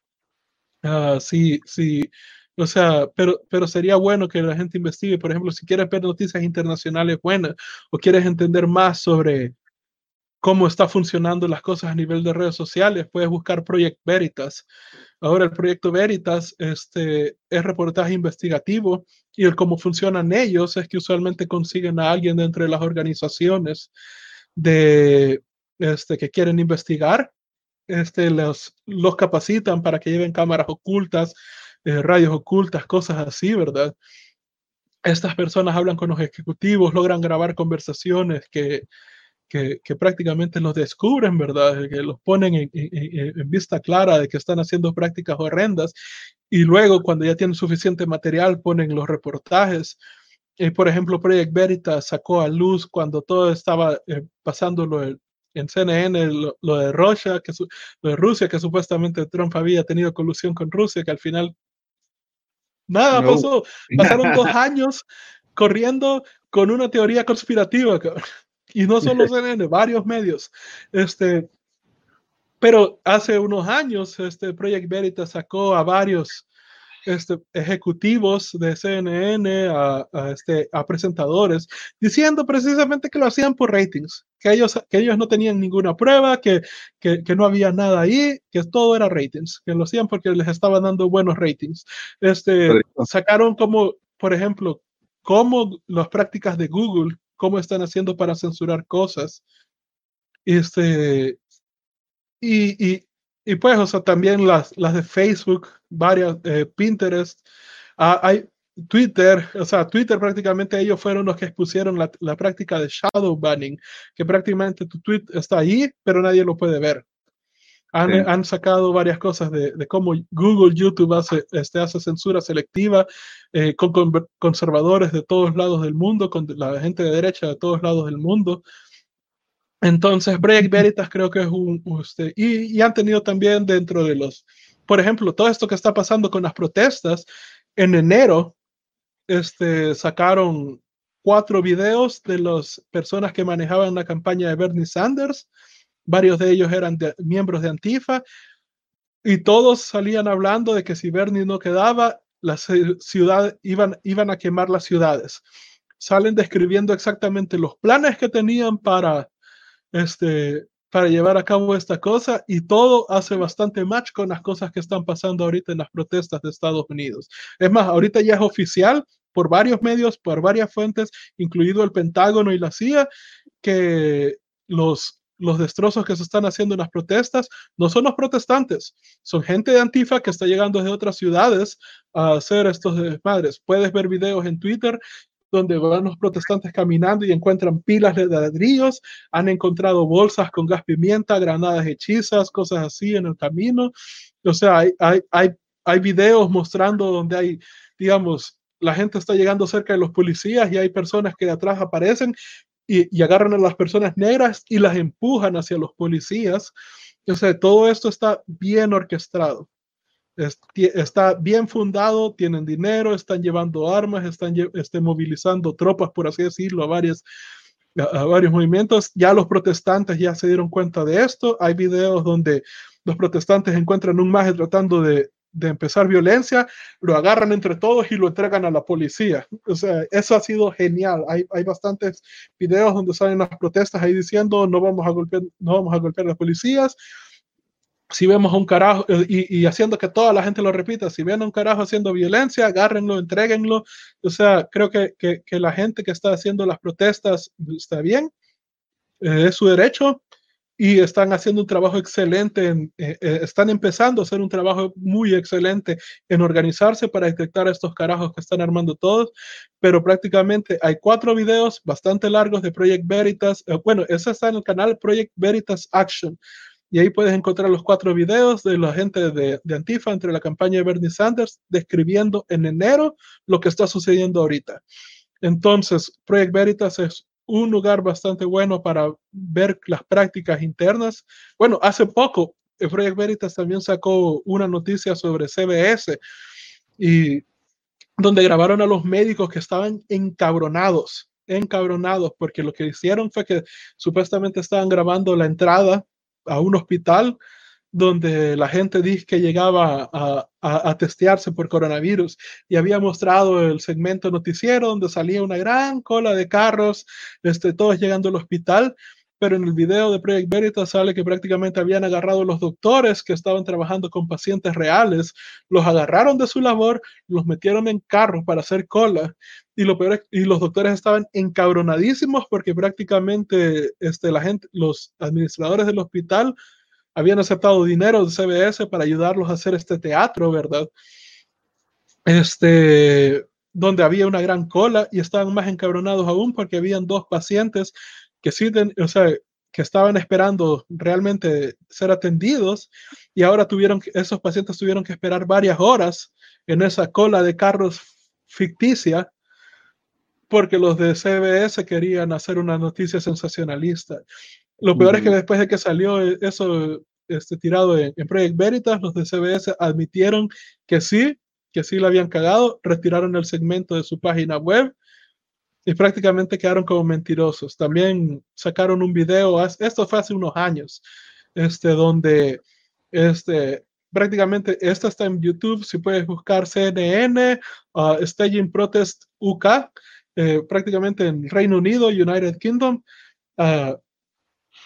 Ah, sí, sí. O sea, pero, pero sería bueno que la gente investigue, por ejemplo, si quieres ver noticias internacionales buenas o quieres entender más sobre cómo está funcionando las cosas a nivel de redes sociales, puedes buscar Project Veritas. Ahora el proyecto Veritas este, es reportaje investigativo y el cómo funcionan ellos es que usualmente consiguen a alguien dentro de las organizaciones de, este, que quieren investigar este, los, los capacitan para que lleven cámaras ocultas, eh, radios ocultas, cosas así, ¿verdad? Estas personas hablan con los ejecutivos, logran grabar conversaciones que, que, que prácticamente los descubren, ¿verdad? Que los ponen en, vista clara de que están haciendo prácticas horrendas y luego cuando ya tienen suficiente material ponen los reportajes. Eh, por ejemplo, Project Veritas sacó a luz cuando todo estaba eh, pasando lo, en CNN lo, de Russia, que lo de Rusia, que supuestamente Trump había tenido colusión con Rusia, que al final nada pasó. Pasaron dos años corriendo con una teoría conspirativa, y no solo CNN, varios medios. Este, Pero hace unos años, este Project Veritas sacó a varios este, ejecutivos de CNN, a, este, a presentadores, diciendo precisamente que lo hacían por ratings, que ellos, que ellos no tenían ninguna prueba, que, que, que no había nada ahí, que todo era ratings, que lo hacían porque les estaban dando buenos ratings. Este, sacaron como, por ejemplo, cómo las prácticas de Google, cómo están haciendo para censurar cosas. Este, y, y, y pues, o sea, también las, las de Facebook, varias, eh, Pinterest, ah, hay Twitter, o sea, Twitter prácticamente ellos fueron los que expusieron la, la, práctica de shadow banning, que prácticamente tu tweet está ahí, pero nadie lo puede ver. Han, sí. han sacado varias cosas de, de, cómo Google, YouTube hace, este, hace censura selectiva eh, con, con, conservadores de todos lados del mundo, con la gente de derecha de todos lados del mundo. Entonces, Break Veritas creo que es un, usted, y, y, han tenido también dentro de los, por ejemplo, todo esto que está pasando con las protestas, en enero, este, sacaron cuatro videos de las personas que manejaban la campaña de Bernie Sanders, varios de ellos eran miembros de Antifa, y todos salían hablando de que si Bernie no quedaba, las ciudades iban, iban a quemar las ciudades. Salen describiendo exactamente los planes que tenían para este, para llevar a cabo esta cosa y todo hace bastante match con las cosas que están pasando ahorita en las protestas de Estados Unidos. Es más, ahorita ya es oficial por varios medios, por varias fuentes, incluido el Pentágono y la CIA, que los los destrozos que se están haciendo en las protestas no son los protestantes, son gente de Antifa que está llegando desde otras ciudades a hacer estos desmadres. Puedes ver videos en Twitter donde van los protestantes caminando y encuentran pilas de ladrillos, han encontrado bolsas con gas pimienta, granadas hechizas, cosas así en el camino. O sea, hay, hay, hay, hay videos mostrando donde hay, digamos, la gente está llegando cerca de los policías y hay personas que de atrás aparecen y, y agarran a las personas negras y las empujan hacia los policías. O sea, todo esto está bien orquestado está bien fundado, tienen dinero, están llevando armas, están este, movilizando tropas, por así decirlo, a, varias, a, varios movimientos. Ya los protestantes ya se dieron cuenta de esto. Hay videos donde los protestantes encuentran un maje tratando de, de empezar violencia, lo agarran entre todos y lo entregan a la policía. O sea, eso ha sido genial. Hay, hay bastantes videos donde salen las protestas ahí diciendo no vamos a golpear, no vamos a golpear a las policías si vemos un carajo y, y, haciendo que toda la gente lo repita, si ven un carajo haciendo violencia, agárrenlo, entréguenlo. O sea, creo que, que, que la gente que está haciendo las protestas está bien, eh, es su derecho y están haciendo un trabajo excelente, en, eh, eh, están empezando a hacer un trabajo muy excelente en organizarse para detectar a estos carajos que están armando todos, pero prácticamente hay cuatro videos bastante largos de Project Veritas. Eh, bueno, ese está en el canal Project Veritas Action y ahí puedes encontrar los cuatro videos de la gente de, Antifa entre la campaña de Bernie Sanders describiendo en enero lo que está sucediendo ahorita. Entonces, Project Veritas es un lugar bastante bueno para ver las prácticas internas. Bueno, hace poco, el Project Veritas también sacó una noticia sobre CBS y donde grabaron a los médicos que estaban encabronados, encabronados, porque lo que hicieron fue que supuestamente estaban grabando la entrada a un hospital donde la gente dice que llegaba a, a, a, testearse por coronavirus y había mostrado el segmento noticiero donde salía una gran cola de carros, este, todos llegando al hospital, pero en el video de Project Veritas sale que prácticamente habían agarrado los doctores que estaban trabajando con pacientes reales, los agarraron de su labor, los metieron en carros para hacer cola y, lo peor, y los doctores estaban encabronadísimos porque prácticamente este, la gente, los administradores del hospital habían aceptado dinero de CBS para ayudarlos a hacer este teatro, ¿verdad? Este, donde había una gran cola y estaban más encabronados aún porque habían dos pacientes que sí, o sea, que estaban esperando realmente ser atendidos y ahora tuvieron, esos pacientes tuvieron que esperar varias horas en esa cola de carros ficticia porque los de CBS querían hacer una noticia sensacionalista. Lo peor es que después de que salió eso este, tirado en, en, Project Veritas, los de CBS admitieron que sí, que sí lo habían cagado, retiraron el segmento de su página web y prácticamente quedaron como mentirosos. También sacaron un video, esto fue hace unos años, este, donde este, prácticamente esta está en YouTube, si puedes buscar CNN, uh, Staging Protest UK, eh, prácticamente en Reino Unido, United Kingdom. Uh,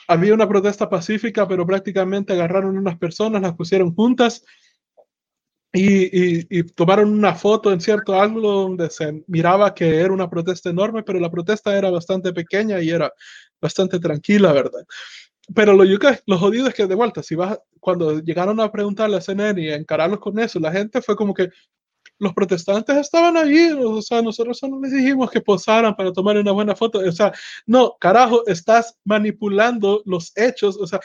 había una protesta pacífica, pero prácticamente agarraron unas personas, las pusieron juntas y, y, tomaron una foto en cierto ángulo donde se miraba que era una protesta enorme, pero la protesta era bastante pequeña y era bastante tranquila, ¿verdad? Pero lo, lo jodido es que de vuelta, si vas, cuando llegaron a preguntarle a CNN y a encararlos con eso, la gente fue como que los protestantes estaban allí, o sea, nosotros solo les dijimos que posaran para tomar una buena foto, o sea, no, carajo, estás manipulando los hechos, o sea,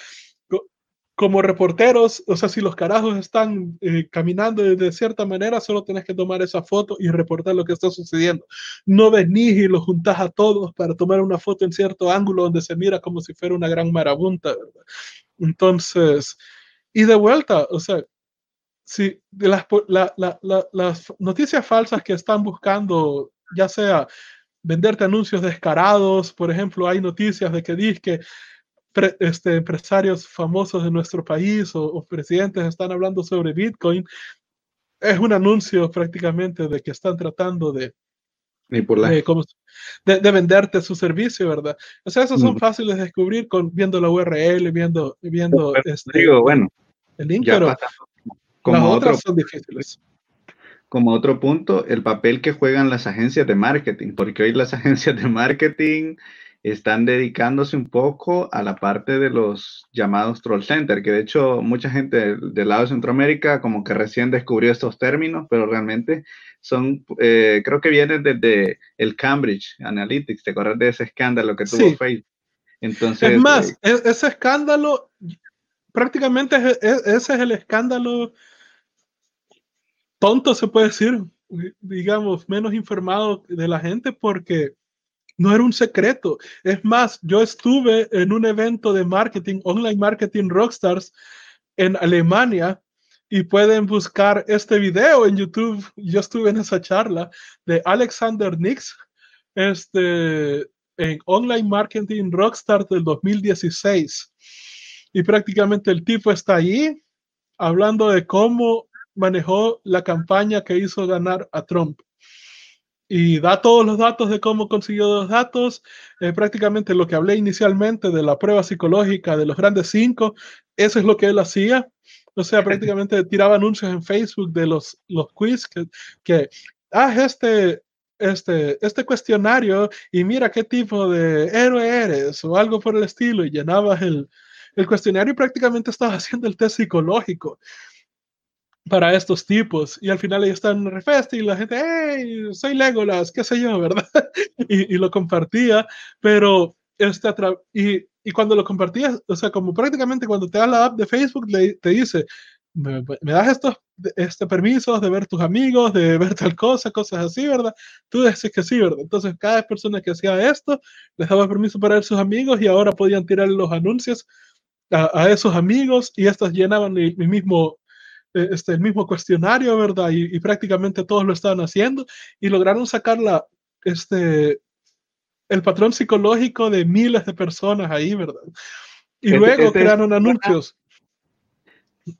como reporteros, o sea, si los carajos están eh, caminando de cierta manera, solo tienes que tomar esa foto y reportar lo que está sucediendo. No venís y los juntás a todos para tomar una foto en cierto ángulo donde se mira como si fuera una gran marabunta, ¿verdad? Entonces, y de vuelta, o sea, si de las, las noticias falsas que están buscando, ya sea venderte anuncios descarados, por ejemplo, hay noticias de que dice que este, empresarios famosos de nuestro país o, presidentes están hablando sobre Bitcoin, es un anuncio prácticamente de que están tratando de, de, de, venderte su servicio, ¿verdad? O sea, esos son mm. fáciles de descubrir con viendo la URL, viendo, viendo este, digo, bueno, el link, pero como las otras son difíciles. Como otro punto, el papel que juegan las agencias de marketing, porque hoy las agencias de marketing están dedicándose un poco a la parte de los llamados troll center, que de hecho mucha gente del lado de Centroamérica como que recién descubrió estos términos, pero realmente son, eh, creo que vienen desde el Cambridge Analytics, ¿te acuerdas de ese escándalo que tuvo Facebook? Entonces, es más, eh, e-, ese escándalo, prácticamente ese es el escándalo tonto, se puede decir, digamos, menos informado de la gente, porque no era un secreto. Es más, yo estuve en un evento de marketing, online marketing rockstars en Alemania y pueden buscar este video en YouTube. Yo estuve en esa charla de Alexander Nix, este, en Online Marketing Rockstars del 2016. Y prácticamente el tipo está ahí hablando de cómo manejó la campaña que hizo ganar a Trump y da todos los datos de cómo consiguió los datos, eh, prácticamente lo que hablé inicialmente de la prueba psicológica de los grandes cinco, eso es lo que él hacía. O sea, prácticamente tiraba anuncios en Facebook de los, los quiz que, que haz este, este, este cuestionario y mira qué tipo de héroe eres o algo por el estilo y llenabas el, el cuestionario y prácticamente estabas haciendo el test psicológico para estos tipos. Y al final ahí está en Refest y la gente, hey, soy Legolas, qué sé yo, ¿verdad? y, y, lo compartía, pero este y, y, cuando lo compartías, o sea, como prácticamente cuando te da la app de Facebook, le, te dice, me, me, das estos este permisos de ver tus amigos, de ver tal cosa, cosas así, ¿verdad? Tú dices que sí, ¿verdad? Entonces, cada persona que hacía esto, les daba permiso para ver sus amigos y ahora podían tirar los anuncios a, a esos amigos y estos llenaban mi, mi mismo este, el mismo cuestionario, ¿verdad? Y, prácticamente todos lo estaban haciendo y lograron sacar la, este, el patrón psicológico de miles de personas ahí, ¿verdad? Y luego crearon anuncios.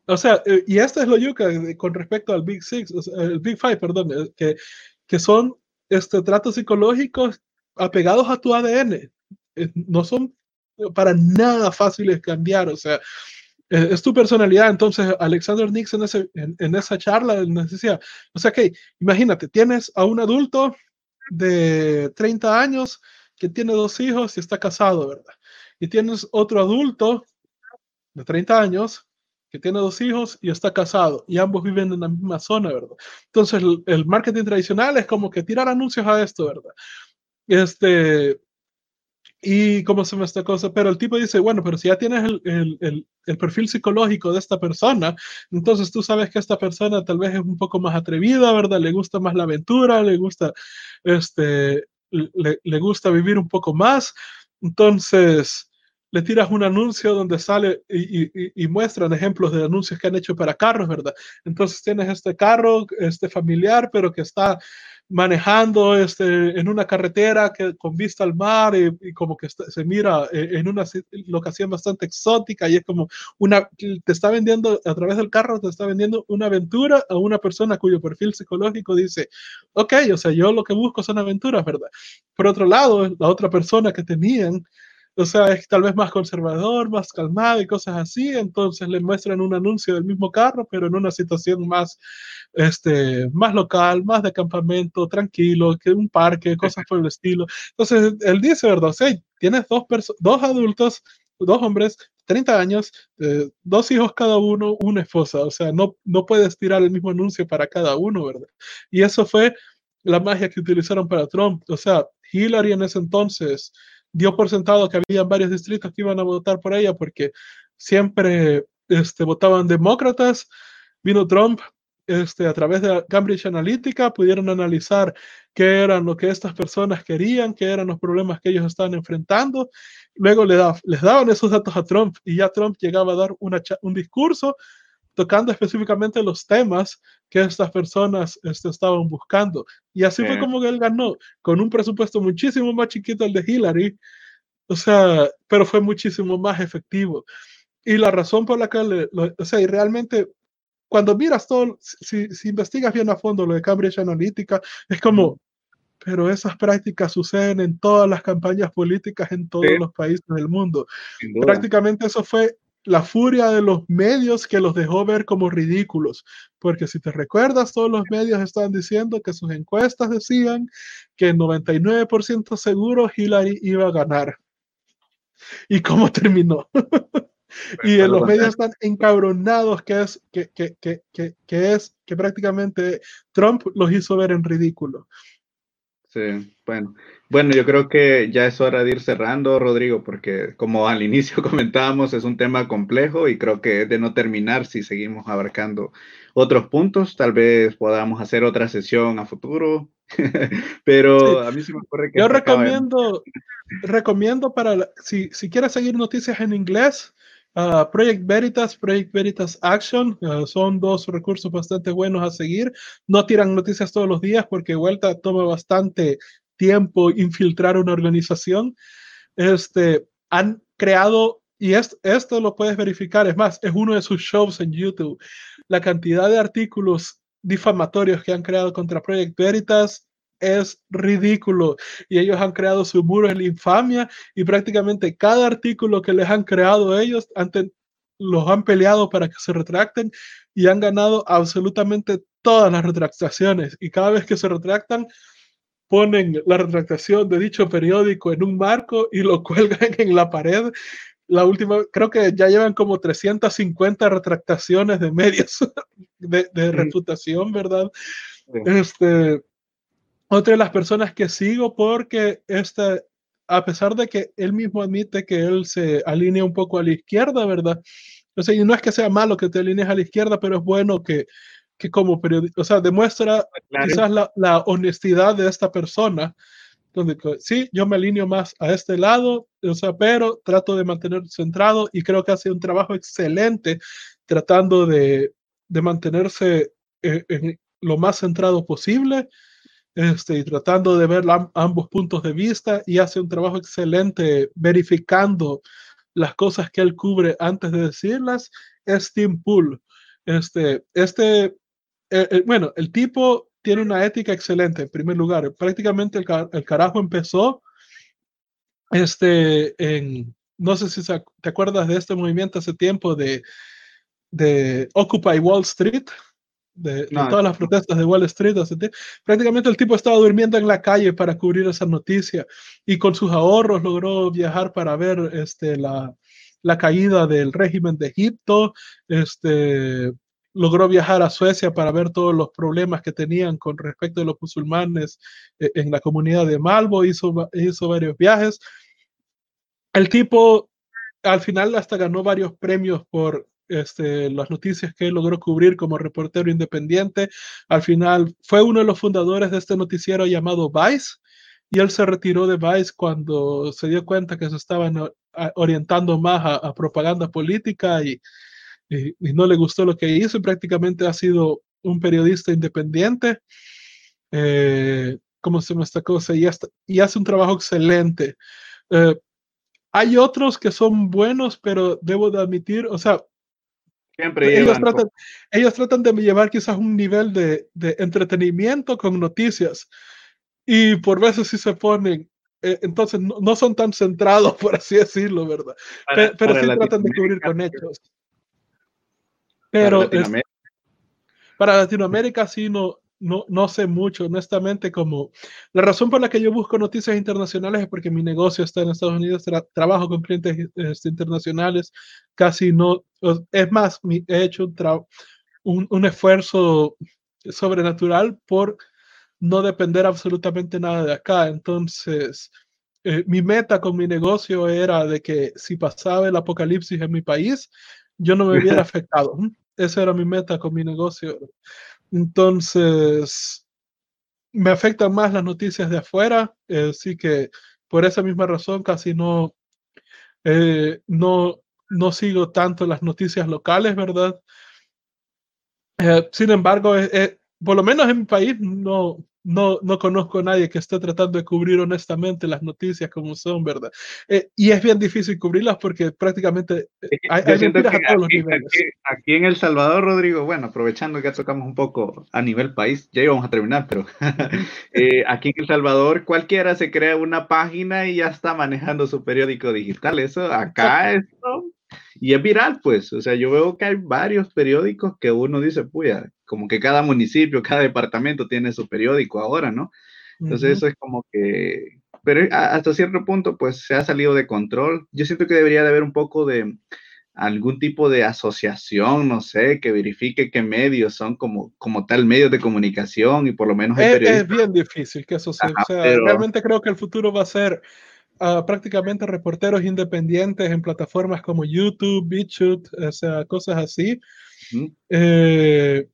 O sea, eh, y esta es lo yuca con respecto al Big Six, el Big Five, perdón, eh, que, que son este, tratos psicológicos apegados a tu ADN. No son para nada fáciles cambiar, o sea, eh, es tu personalidad. Entonces, Alexander Nixon en, en, esa charla nos decía, o sea que, imagínate, tienes a un adulto de 30 años que tiene dos hijos y está casado, ¿verdad? Y tienes otro adulto de 30 años que tiene dos hijos y está casado y ambos viven en la misma zona, ¿verdad? Entonces, el, el marketing tradicional es como que tirar anuncios a esto, ¿verdad? Este, y cómo se llama esta cosa, pero el tipo dice, bueno, pero si ya tienes el, el, el, perfil psicológico de esta persona, entonces tú sabes que esta persona tal vez es un poco más atrevida, ¿verdad? Le gusta más la aventura, le gusta, este, le, le gusta vivir un poco más, entonces le tiras un anuncio donde sale y, y, muestran ejemplos de anuncios que han hecho para carros, ¿verdad? Entonces tienes este carro, este familiar, pero que está manejando este, en una carretera que, con vista al mar y, como que se mira eh, en una locación bastante exótica y es como una, te está vendiendo a través del carro, te está vendiendo una aventura a una persona cuyo perfil psicológico dice, ok, o sea, yo lo que busco son aventuras, ¿verdad? Por otro lado, la otra persona que tenían o sea, es tal vez más conservador, más calmado y cosas así, entonces le muestran un anuncio del mismo carro, pero en una situación más, este, más local, más de campamento, tranquilo, que un parque, cosas por el estilo. Entonces, él dice, ¿verdad? O tienes dos, dos adultos, dos hombres, 30 años, eh, dos hijos cada uno, una esposa, o sea, no, no puedes tirar el mismo anuncio para cada uno, ¿verdad? Y eso fue la magia que utilizaron para Trump, o sea, Hillary en ese entonces dio por sentado que había varios distritos que iban a votar por ella porque siempre este, votaban demócratas. Vino Trump este, a través de Cambridge Analytica, pudieron analizar qué eran lo que estas personas querían, qué eran los problemas que ellos estaban enfrentando. Luego le da, les daban esos datos a Trump y ya Trump llegaba a dar una, un discurso tocando específicamente los temas que estas personas este, estaban buscando. Y así fue como él ganó, con un presupuesto muchísimo más chiquito el de Hillary, o sea, pero fue muchísimo más efectivo. Y la razón por la que, o sea, y realmente, cuando miras todo, si, si, investigas bien a fondo lo de Cambridge Analytica, es como, pero esas prácticas suceden en todas las campañas políticas en todos los países del mundo. Prácticamente eso fue la furia de los medios que los dejó ver como ridículos, porque si te recuerdas, todos los medios estaban diciendo que sus encuestas decían que 99% seguro Hillary iba a ganar. ¿Y cómo terminó? y en los medios están encabronados que es que, que, que, que, es que prácticamente Trump los hizo ver en ridículo. Sí, bueno. Bueno, yo creo que ya es hora de ir cerrando, Rodrigo, porque como al inicio comentábamos, es un tema complejo y creo que es de no terminar si seguimos abarcando otros puntos. Tal vez podamos hacer otra sesión a futuro, pero a mí sí me ocurre que... Yo recomiendo, recomiendo para, si, si quieres seguir noticias en inglés, Uh, Project Veritas, Project Veritas Action, uh, son dos recursos bastante buenos a seguir. No tiran noticias todos los días porque vuelta toma bastante tiempo infiltrar una organización. Este, han creado, y esto, esto lo puedes verificar, es más, es uno de sus shows en YouTube, la cantidad de artículos difamatorios que han creado contra Project Veritas es ridículo. Y ellos han creado su muro en la infamia y prácticamente cada artículo que les han creado ellos los han peleado para que se retracten y han ganado absolutamente todas las retractaciones. Y cada vez que se retractan, ponen la retractación de dicho periódico en un marco y lo cuelgan en la pared. La última, creo que ya llevan como 350 retractaciones de medios de, de reputación, ¿verdad? Este, otra de las personas que sigo porque este, a pesar de que él mismo admite que él se alinea un poco a la izquierda, ¿verdad? O sea, y no es que sea malo que te alinees a la izquierda, pero es bueno que, que como periodista, o sea, demuestra quizás la, la, honestidad de esta persona, donde sí, yo me alineo más a este lado, o sea, pero trato de mantener centrado y creo que hace un trabajo excelente tratando de, de mantenerse en, en lo más centrado posible este, y tratando de ver ambos puntos de vista y hace un trabajo excelente verificando las cosas que él cubre antes de decirlas, es Tim Pool. Este, este, eh, eh, bueno, el tipo tiene una ética excelente, en primer lugar. Prácticamente el, el carajo empezó este, en, no sé si te acuerdas de este movimiento hace tiempo de, de Occupy Wall Street, de, todas las protestas de Wall Street. Prácticamente el tipo estaba durmiendo en la calle para cubrir esa noticia y con sus ahorros logró viajar para ver este, la, la caída del régimen de Egipto, este, logró viajar a Suecia para ver todos los problemas que tenían con respecto a los musulmanes eh, en la comunidad de Malvo, hizo, hizo varios viajes. El tipo al final hasta ganó varios premios por este, las noticias que logró cubrir como reportero independiente. Al final fue uno de los fundadores de este noticiero llamado Vice y él se retiró de Vice cuando se dio cuenta que se estaban orientando más a, propaganda política y, y, no le gustó lo que hizo y prácticamente ha sido un periodista independiente. eh, ¿cómo se llama esta cosa? Y, y hace un trabajo excelente. Eh, hay otros que son buenos, pero debo de admitir, o sea, Siempre ellos, tratan, ellos tratan de llevar quizás un nivel de, de, entretenimiento con noticias y por veces sí se ponen, eh, entonces no, no, son tan centrados, por así decirlo, ¿verdad? Para, pero para sí tratan de cubrir con hechos. Pero para Latinoamérica, es, para Latinoamérica sí no, no, no sé mucho, honestamente, como la razón por la que yo busco noticias internacionales es porque mi negocio está en Estados Unidos, tra trabajo con clientes este, internacionales, casi no, es más, mi, he hecho un, un, un, esfuerzo sobrenatural por no depender absolutamente nada de acá. Entonces, eh, mi meta con mi negocio era de que si pasaba el apocalipsis en mi país, yo no me hubiera afectado. Esa era mi meta con mi negocio. Entonces, me afectan más las noticias de afuera, eh, así que por esa misma razón casi no, eh, no, no sigo tanto las noticias locales, ¿verdad? Eh, sin embargo, por lo menos en mi país no, no, no conozco a nadie que esté tratando de cubrir honestamente las noticias como son, ¿verdad? Eh, y es bien difícil cubrirlas porque prácticamente hay, hay mentiras a todos aquí, los niveles. Aquí, aquí, en El Salvador, Rodrigo, bueno, aprovechando que ya tocamos un poco a nivel país, ya íbamos a terminar, pero eh, aquí en El Salvador cualquiera se crea una página y ya está manejando su periódico digital. Eso acá es... Y es viral, pues. O sea, yo veo que hay varios periódicos que uno dice, puya, como que cada municipio, cada departamento tiene su periódico ahora, ¿no? Entonces, uh -huh. eso es como que. Pero hasta cierto punto, pues se ha salido de control. Yo siento que debería de haber un poco de algún tipo de asociación, no sé, que verifique qué medios son como, como tal medios de comunicación y por lo menos es, es bien difícil que eso sea. Ajá, o sea, pero... realmente creo que el futuro va a ser uh, prácticamente reporteros independientes en plataformas como YouTube, BitChute, o sea, cosas así. Uh -huh. eh,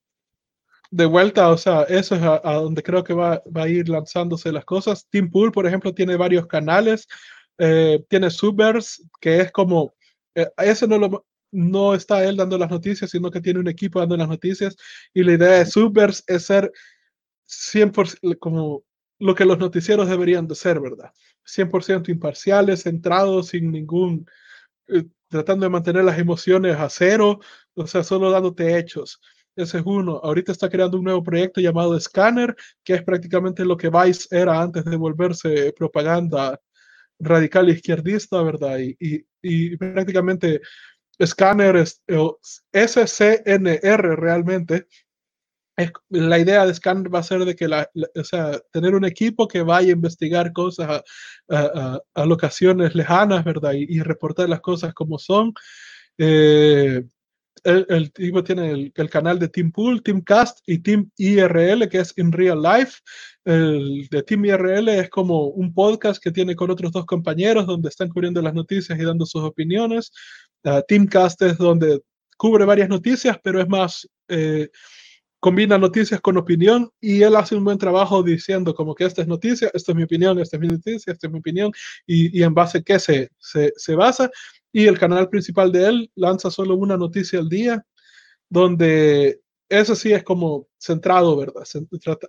de vuelta, o sea, eso es a, donde creo que va, va, a ir lanzándose las cosas. Tim Pool, por ejemplo, tiene varios canales, eh, tiene Subverse, que es como, eh, ese no lo, no está él dando las noticias, sino que tiene un equipo dando las noticias, y la idea de Subverse es ser 100% como lo que los noticieros deberían de ser, ¿verdad? 100% imparciales, centrados, sin ningún, eh, tratando de mantener las emociones a cero, o sea, solo dándote hechos. Ese es uno. Ahorita está creando un nuevo proyecto llamado Scanner, que es prácticamente lo que Vice era antes de volverse propaganda radical izquierdista, ¿verdad? Y, y, prácticamente Scanner es SCNR realmente. Es, la idea de Scanner va a ser de que la, o sea, tener un equipo que vaya a investigar cosas a, a, a locaciones lejanas, ¿verdad? Y, y, reportar las cosas como son. Eh, el, el, tipo tiene el, canal de Team Pool, Team Cast y Team IRL, que es In Real Life. El de Team IRL es como un podcast que tiene con otros dos compañeros donde están cubriendo las noticias y dando sus opiniones. Uh, Team Cast es donde cubre varias noticias, pero es más, eh, combina noticias con opinión y él hace un buen trabajo diciendo como que esta es noticia, esta es mi opinión, esta es mi noticia, esta es mi opinión y, y en base a qué se, se, se basa y el canal principal de él lanza solo una noticia al día, donde eso sí es como centrado, ¿verdad?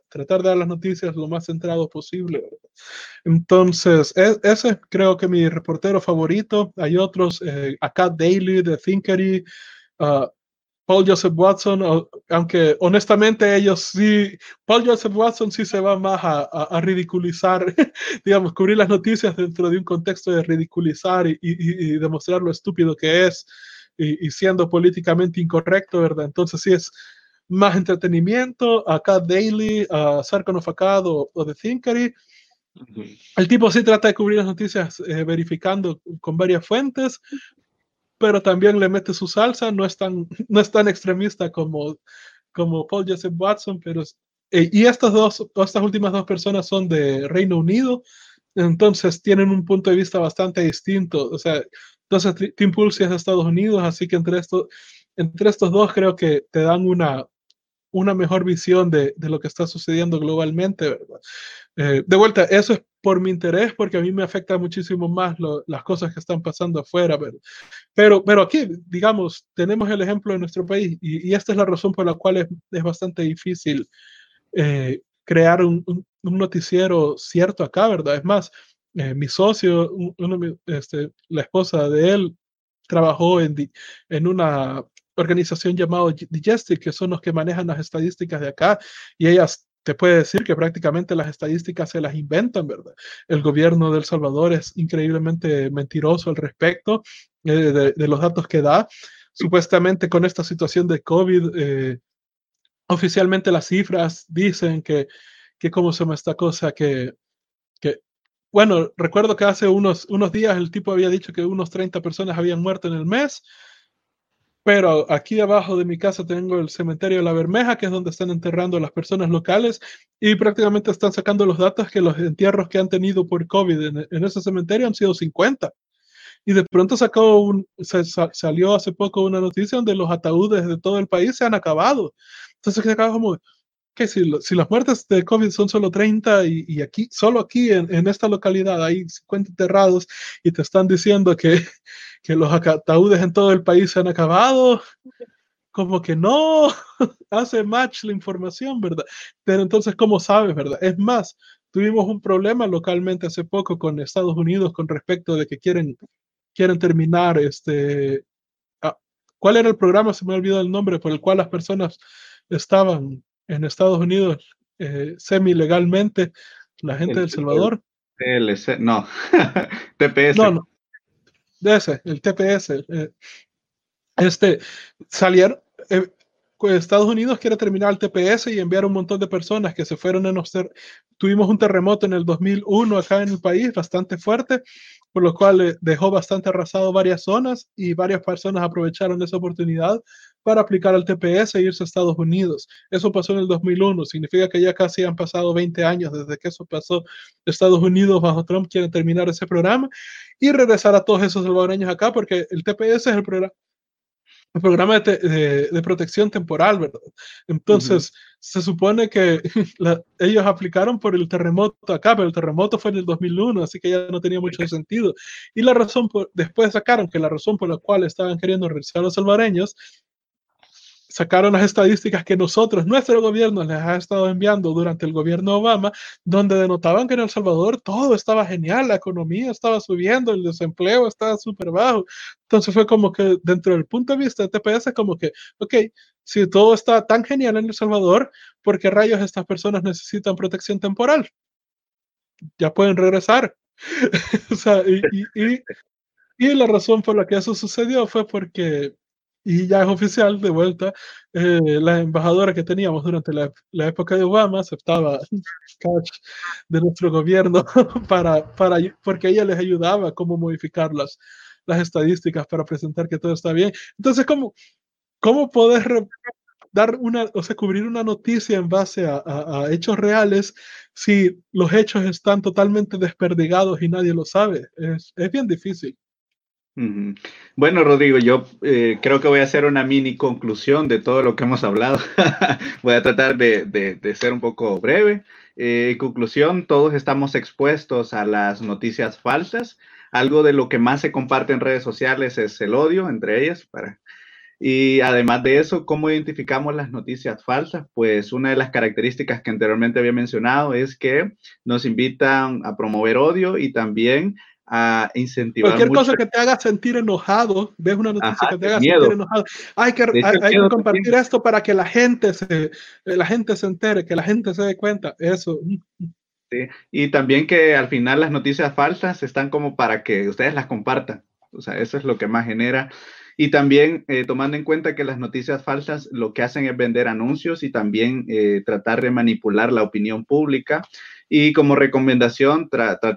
Tratar de dar las noticias lo más centrado posible. Entonces, es, ese creo que mi reportero favorito. Hay otros, eh, acá Daily, de Thinkery, uh, Paul Joseph Watson, aunque honestamente ellos sí, Paul Joseph Watson sí se va más a, a, a ridiculizar, digamos, cubrir las noticias dentro de un contexto de ridiculizar y, y, y demostrar lo estúpido que es y, siendo políticamente incorrecto, ¿verdad? Entonces sí es más entretenimiento, acá Daily, uh, Sarcon of Akkad o, o The Thinkery. El tipo sí trata de cubrir las noticias eh, verificando con varias fuentes, pero también le mete su salsa, no es tan, no es tan extremista como, como Paul Joseph Watson, pero eh, y estas dos, estas últimas dos personas son de Reino Unido, entonces tienen un punto de vista bastante distinto, o sea, entonces Tim Pulse es de Estados Unidos, así que entre, esto, entre estos dos creo que te dan una, una mejor visión de, de lo que está sucediendo globalmente. Eh, de vuelta, eso es por mi interés, porque a mí me afecta muchísimo más lo, las cosas que están pasando afuera. Pero, pero, pero, aquí, digamos, tenemos el ejemplo de nuestro país y, y, esta es la razón por la cual es, es bastante difícil eh, crear un, noticiero cierto acá, ¿verdad? Es más, eh, mi socio, este, la esposa de él, trabajó en, en una organización llamada Digestic, que son los que manejan las estadísticas de acá, y ellas te puede decir que prácticamente las estadísticas se las inventan, ¿verdad? El gobierno de El Salvador es increíblemente mentiroso al respecto eh, de, los datos que da. Supuestamente con esta situación de COVID, eh, oficialmente las cifras dicen que, que ¿cómo se llama esta cosa? Que, que, bueno, recuerdo que hace unos, unos días el tipo había dicho que unos 30 personas habían muerto en el mes pero aquí abajo de mi casa tengo el cementerio de la Bermeja, que es donde están enterrando a las personas locales, y prácticamente están sacando los datos que los entierros que han tenido por COVID en, ese cementerio han sido 50. Y de pronto sacó un, salió hace poco una noticia donde los ataúdes de todo el país se han acabado. Entonces se acaba como, que si, si, las muertes de COVID son solo 30 y, y aquí, solo aquí en, en, esta localidad hay 50 enterrados y te están diciendo que, que los ataúdes en todo el país se han acabado, como que no hace match la información, ¿verdad? Pero entonces, ¿cómo sabes, verdad? Es más, tuvimos un problema localmente hace poco con Estados Unidos con respecto de que quieren, quieren terminar este... Ah, ¿Cuál era el programa? Se me ha olvidado el nombre por el cual las personas estaban en Estados Unidos eh, semi legalmente, la gente de El Salvador. TLC, no, TPS. No, no, de ese, el TPS. Eh, este, salieron, eh, Estados Unidos quiere terminar el TPS y enviar un montón de personas que se fueron a ser. Tuvimos un terremoto en el 2001 acá en el país, bastante fuerte, por lo cual dejó bastante arrasado varias zonas y varias personas aprovecharon esa oportunidad para aplicar al TPS e irse a Estados Unidos. Eso pasó en el 2001, significa que ya casi han pasado 20 años desde que eso pasó. Estados Unidos bajo Trump quiere terminar ese programa y regresar a todos esos salvadoreños acá porque el TPS es el programa el programa de, de, protección temporal, ¿verdad? Entonces, se supone que ellos aplicaron por el terremoto acá, pero el terremoto fue en el 2001, así que ya no tenía mucho sentido. Y la razón, por, después sacaron que la razón por la cual estaban queriendo regresar a los salvadoreños sacaron las estadísticas que nosotros, nuestro gobierno, les ha estado enviando durante el gobierno Obama, donde denotaban que en El Salvador todo estaba genial, la economía estaba subiendo, el desempleo estaba súper bajo. Entonces fue como que dentro del punto de vista de TPS, como que, ok, si todo está tan genial en El Salvador, ¿por qué rayos estas personas necesitan protección temporal? Ya pueden regresar. o sea, y, y, y la razón por la que eso sucedió fue porque y ya es oficial de vuelta, eh, la embajadora que teníamos durante la, la, época de Obama aceptaba cash de nuestro gobierno para, para, porque ella les ayudaba a cómo modificar las, las estadísticas para presentar que todo está bien. Entonces, ¿cómo, cómo poder dar una, o sea, cubrir una noticia en base a, a, a, hechos reales si los hechos están totalmente desperdigados y nadie lo sabe? Es, es bien difícil. Bueno, Rodrigo, yo eh, creo que voy a hacer una mini conclusión de todo lo que hemos hablado. voy a tratar de, ser un poco breve. Eh, conclusión, todos estamos expuestos a las noticias falsas. Algo de lo que más se comparte en redes sociales es el odio entre ellas. Y además de eso, ¿cómo identificamos las noticias falsas? Pues una de las características que anteriormente había mencionado es que nos invitan a promover odio y también a incentivar. Cualquier cosa que te haga sentir enojado, ves una noticia que te haga sentir enojado, hay que, hay, que compartir esto para que la gente, se, la gente se entere, que la gente se dé cuenta, eso. Sí. Y también que al final las noticias falsas están como para que ustedes las compartan, o sea, eso es lo que más genera. Y también eh, tomando en cuenta que las noticias falsas lo que hacen es vender anuncios y también eh, tratar de manipular la opinión pública. Y como recomendación,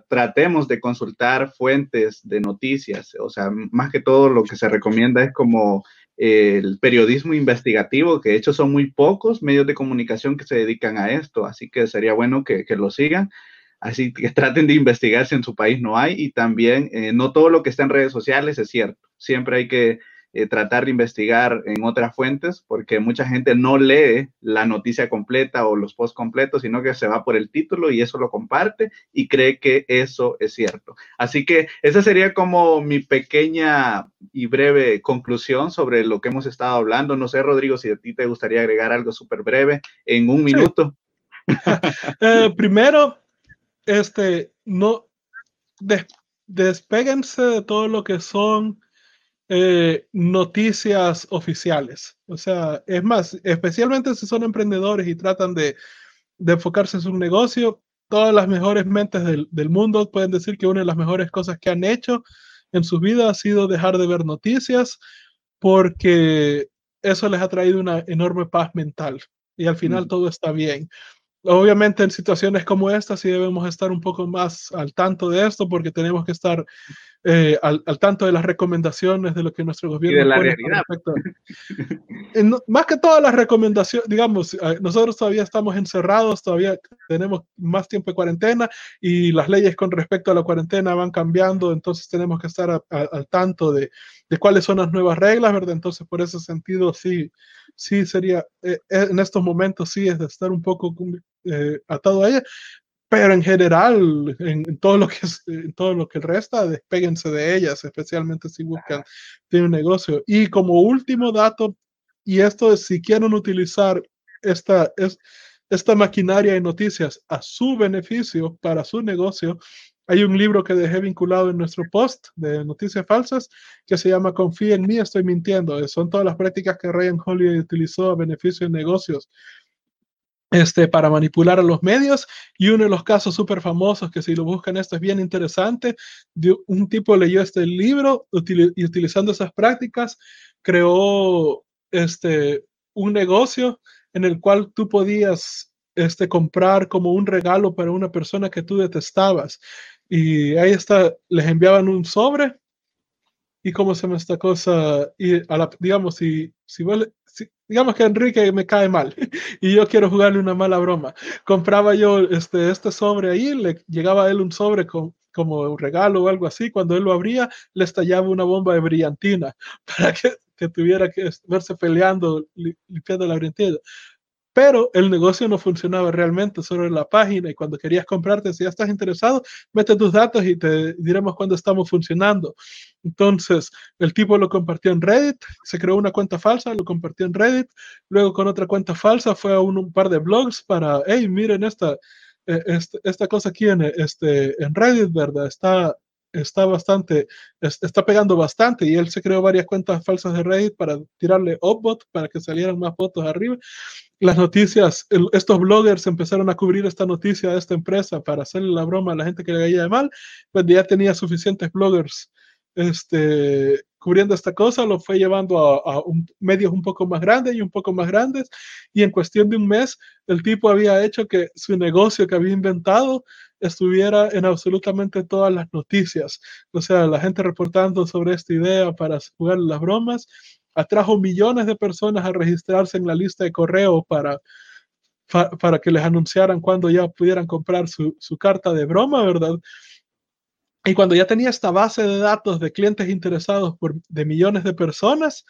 tratemos de consultar fuentes de noticias. O sea, más que todo lo que se recomienda es como el periodismo investigativo, que de hecho son muy pocos medios de comunicación que se dedican a esto. Así que sería bueno que, lo sigan. Así que traten de investigar si en su país no hay. Y también, eh, no todo lo que está en redes sociales es cierto. Siempre hay que eh, tratar de investigar en otras fuentes, porque mucha gente no lee la noticia completa o los posts completos, sino que se va por el título y eso lo comparte y cree que eso es cierto. Así que esa sería como mi pequeña y breve conclusión sobre lo que hemos estado hablando. No sé, Rodrigo, si a ti te gustaría agregar algo súper breve en un minuto. Eh, primero, este, no despeguense de todo lo que son eh, noticias oficiales. O sea, es más, especialmente si son emprendedores y tratan de, de enfocarse en su negocio, todas las mejores mentes del, del, mundo pueden decir que una de las mejores cosas que han hecho en su vida ha sido dejar de ver noticias porque eso les ha traído una enorme paz mental y al final mm. todo está bien. Obviamente en situaciones como esta sí debemos estar un poco más al tanto de esto porque tenemos que estar eh, al, al, tanto de las recomendaciones de lo que nuestro gobierno... Y de la realidad. En, más que todas las recomendaciones, digamos, eh, nosotros todavía estamos encerrados, todavía tenemos más tiempo de cuarentena y las leyes con respecto a la cuarentena van cambiando, entonces tenemos que estar a, a, al tanto de, de, cuáles son las nuevas reglas, ¿verdad? Entonces, por ese sentido, sí, sí sería, eh, en estos momentos sí es de estar un poco eh, atado a ella, pero en general, en, todo lo que en todo lo que resta, despéguense de ellas, especialmente si buscan tener un negocio. Y como último dato, y esto es si quieren utilizar esta, es, esta maquinaria de noticias a su beneficio para su negocio, hay un libro que dejé vinculado en nuestro post de noticias falsas que se llama Confía en mí, estoy mintiendo. Son todas las prácticas que Ryan Holiday utilizó a beneficio de negocios este, para manipular a los medios. Y uno de los casos súper famosos, que si lo buscan esto es bien interesante, de un tipo leyó este libro y utilizando esas prácticas creó este, un negocio en el cual tú podías este, comprar como un regalo para una persona que tú detestabas. Y ahí está, les enviaban un sobre. ¿Y cómo se llama esta cosa? Y a la, digamos, si, si, si, digamos que Enrique me cae mal y yo quiero jugarle una mala broma. Compraba yo este, este sobre ahí, le llegaba a él un sobre con, como un regalo o algo así. Cuando él lo abría, le estallaba una bomba de brillantina para que, que tuviera que verse peleando, limpiando la brillantina pero el negocio no funcionaba realmente solo en la página y cuando querías comprarte, si ya estás interesado, mete tus datos y te diremos cuándo estamos funcionando. Entonces, el tipo lo compartió en Reddit, se creó una cuenta falsa, lo compartió en Reddit, luego con otra cuenta falsa fue a un, par de blogs para, hey, miren esta, eh, esta, esta cosa aquí en, este, en Reddit, ¿verdad? Está está bastante, está pegando bastante y él se creó varias cuentas falsas de Reddit para tirarle upvote para que salieran más fotos arriba. Las noticias, estos bloggers empezaron a cubrir esta noticia de esta empresa para hacerle la broma a la gente que le caía de mal, pues ya tenía suficientes bloggers este, cubriendo esta cosa, lo fue llevando a, a medios un poco más grandes y un poco más grandes, y en cuestión de un mes, el tipo había hecho que su negocio que había inventado estuviera en absolutamente todas las noticias. O sea, la gente reportando sobre esta idea para jugar las bromas, atrajo millones de personas a registrarse en la lista de correo para, para que les anunciaran cuando ya pudieran comprar su, su carta de broma, ¿verdad? Y cuando ya tenía esta base de datos de clientes interesados por, de millones de personas,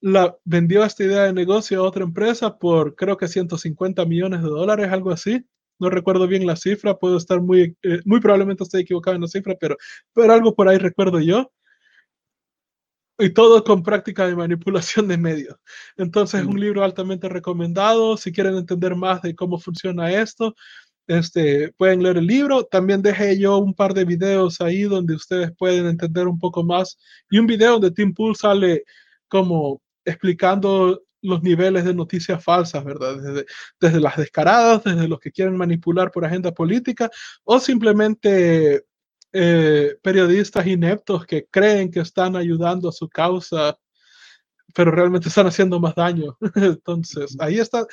la vendió esta idea de negocio a otra empresa por creo que 150 millones de dólares, algo así. No recuerdo bien la cifra, puedo estar muy, eh, muy probablemente estoy equivocado en la cifra, pero, pero algo por ahí recuerdo yo. Y todo con práctica de manipulación de medios. Entonces, es un libro altamente recomendado. Si quieren entender más de cómo funciona esto, este, pueden leer el libro. También dejé yo un par de videos ahí donde ustedes pueden entender un poco más. Y un video donde Tim Pool sale como explicando los niveles de noticias falsas, ¿verdad? Desde, desde, las descaradas, desde los que quieren manipular por agenda política, o simplemente eh, periodistas ineptos que creen que están ayudando a su causa, pero realmente están haciendo más daño. Entonces, ahí está,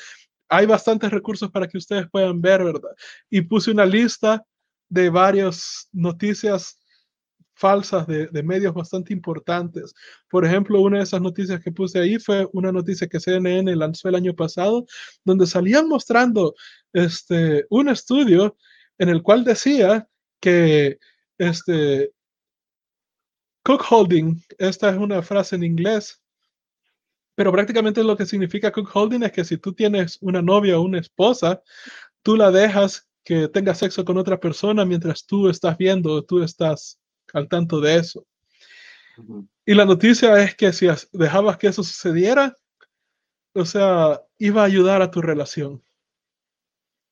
hay bastantes recursos para que ustedes puedan ver, ¿verdad? Y puse una lista de varias noticias falsas de, de, medios bastante importantes. Por ejemplo, una de esas noticias que puse ahí fue una noticia que CNN lanzó el año pasado, donde salían mostrando este, un estudio en el cual decía que este, Cook Holding, esta es una frase en inglés, pero prácticamente lo que significa cook holding es que si tú tienes una novia o una esposa, tú la dejas que tenga sexo con otra persona mientras tú estás viendo, tú estás al tanto de eso. Uh -huh. Y la noticia es que si dejabas que eso sucediera, o sea, iba a ayudar a tu relación.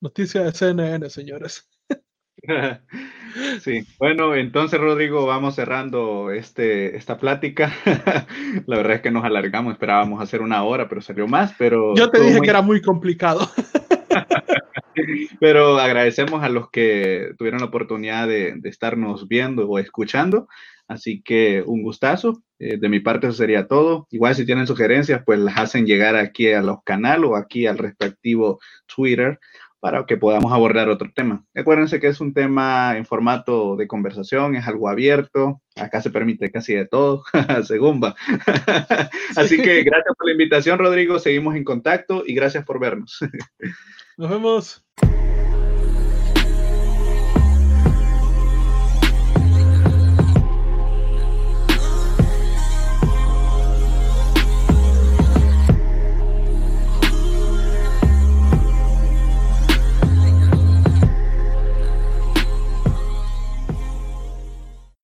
Noticia de CNN, señores. Sí, bueno, entonces Rodrigo, vamos cerrando este, esta plática. La verdad es que nos alargamos, esperábamos hacer una hora, pero salió más, pero... Yo te dije que era muy complicado. Pero agradecemos a los que tuvieron la oportunidad de, estarnos viendo o escuchando. Así que un gustazo. Eh, de mi parte eso sería todo. Igual si tienen sugerencias, pues las hacen llegar aquí a los canales o aquí al respectivo Twitter para que podamos abordar otro tema. Acuérdense que es un tema en formato de conversación, es algo abierto, acá se permite casi de todo, según va. Así que gracias por la invitación, Rodrigo, seguimos en contacto y gracias por vernos. Nos vemos.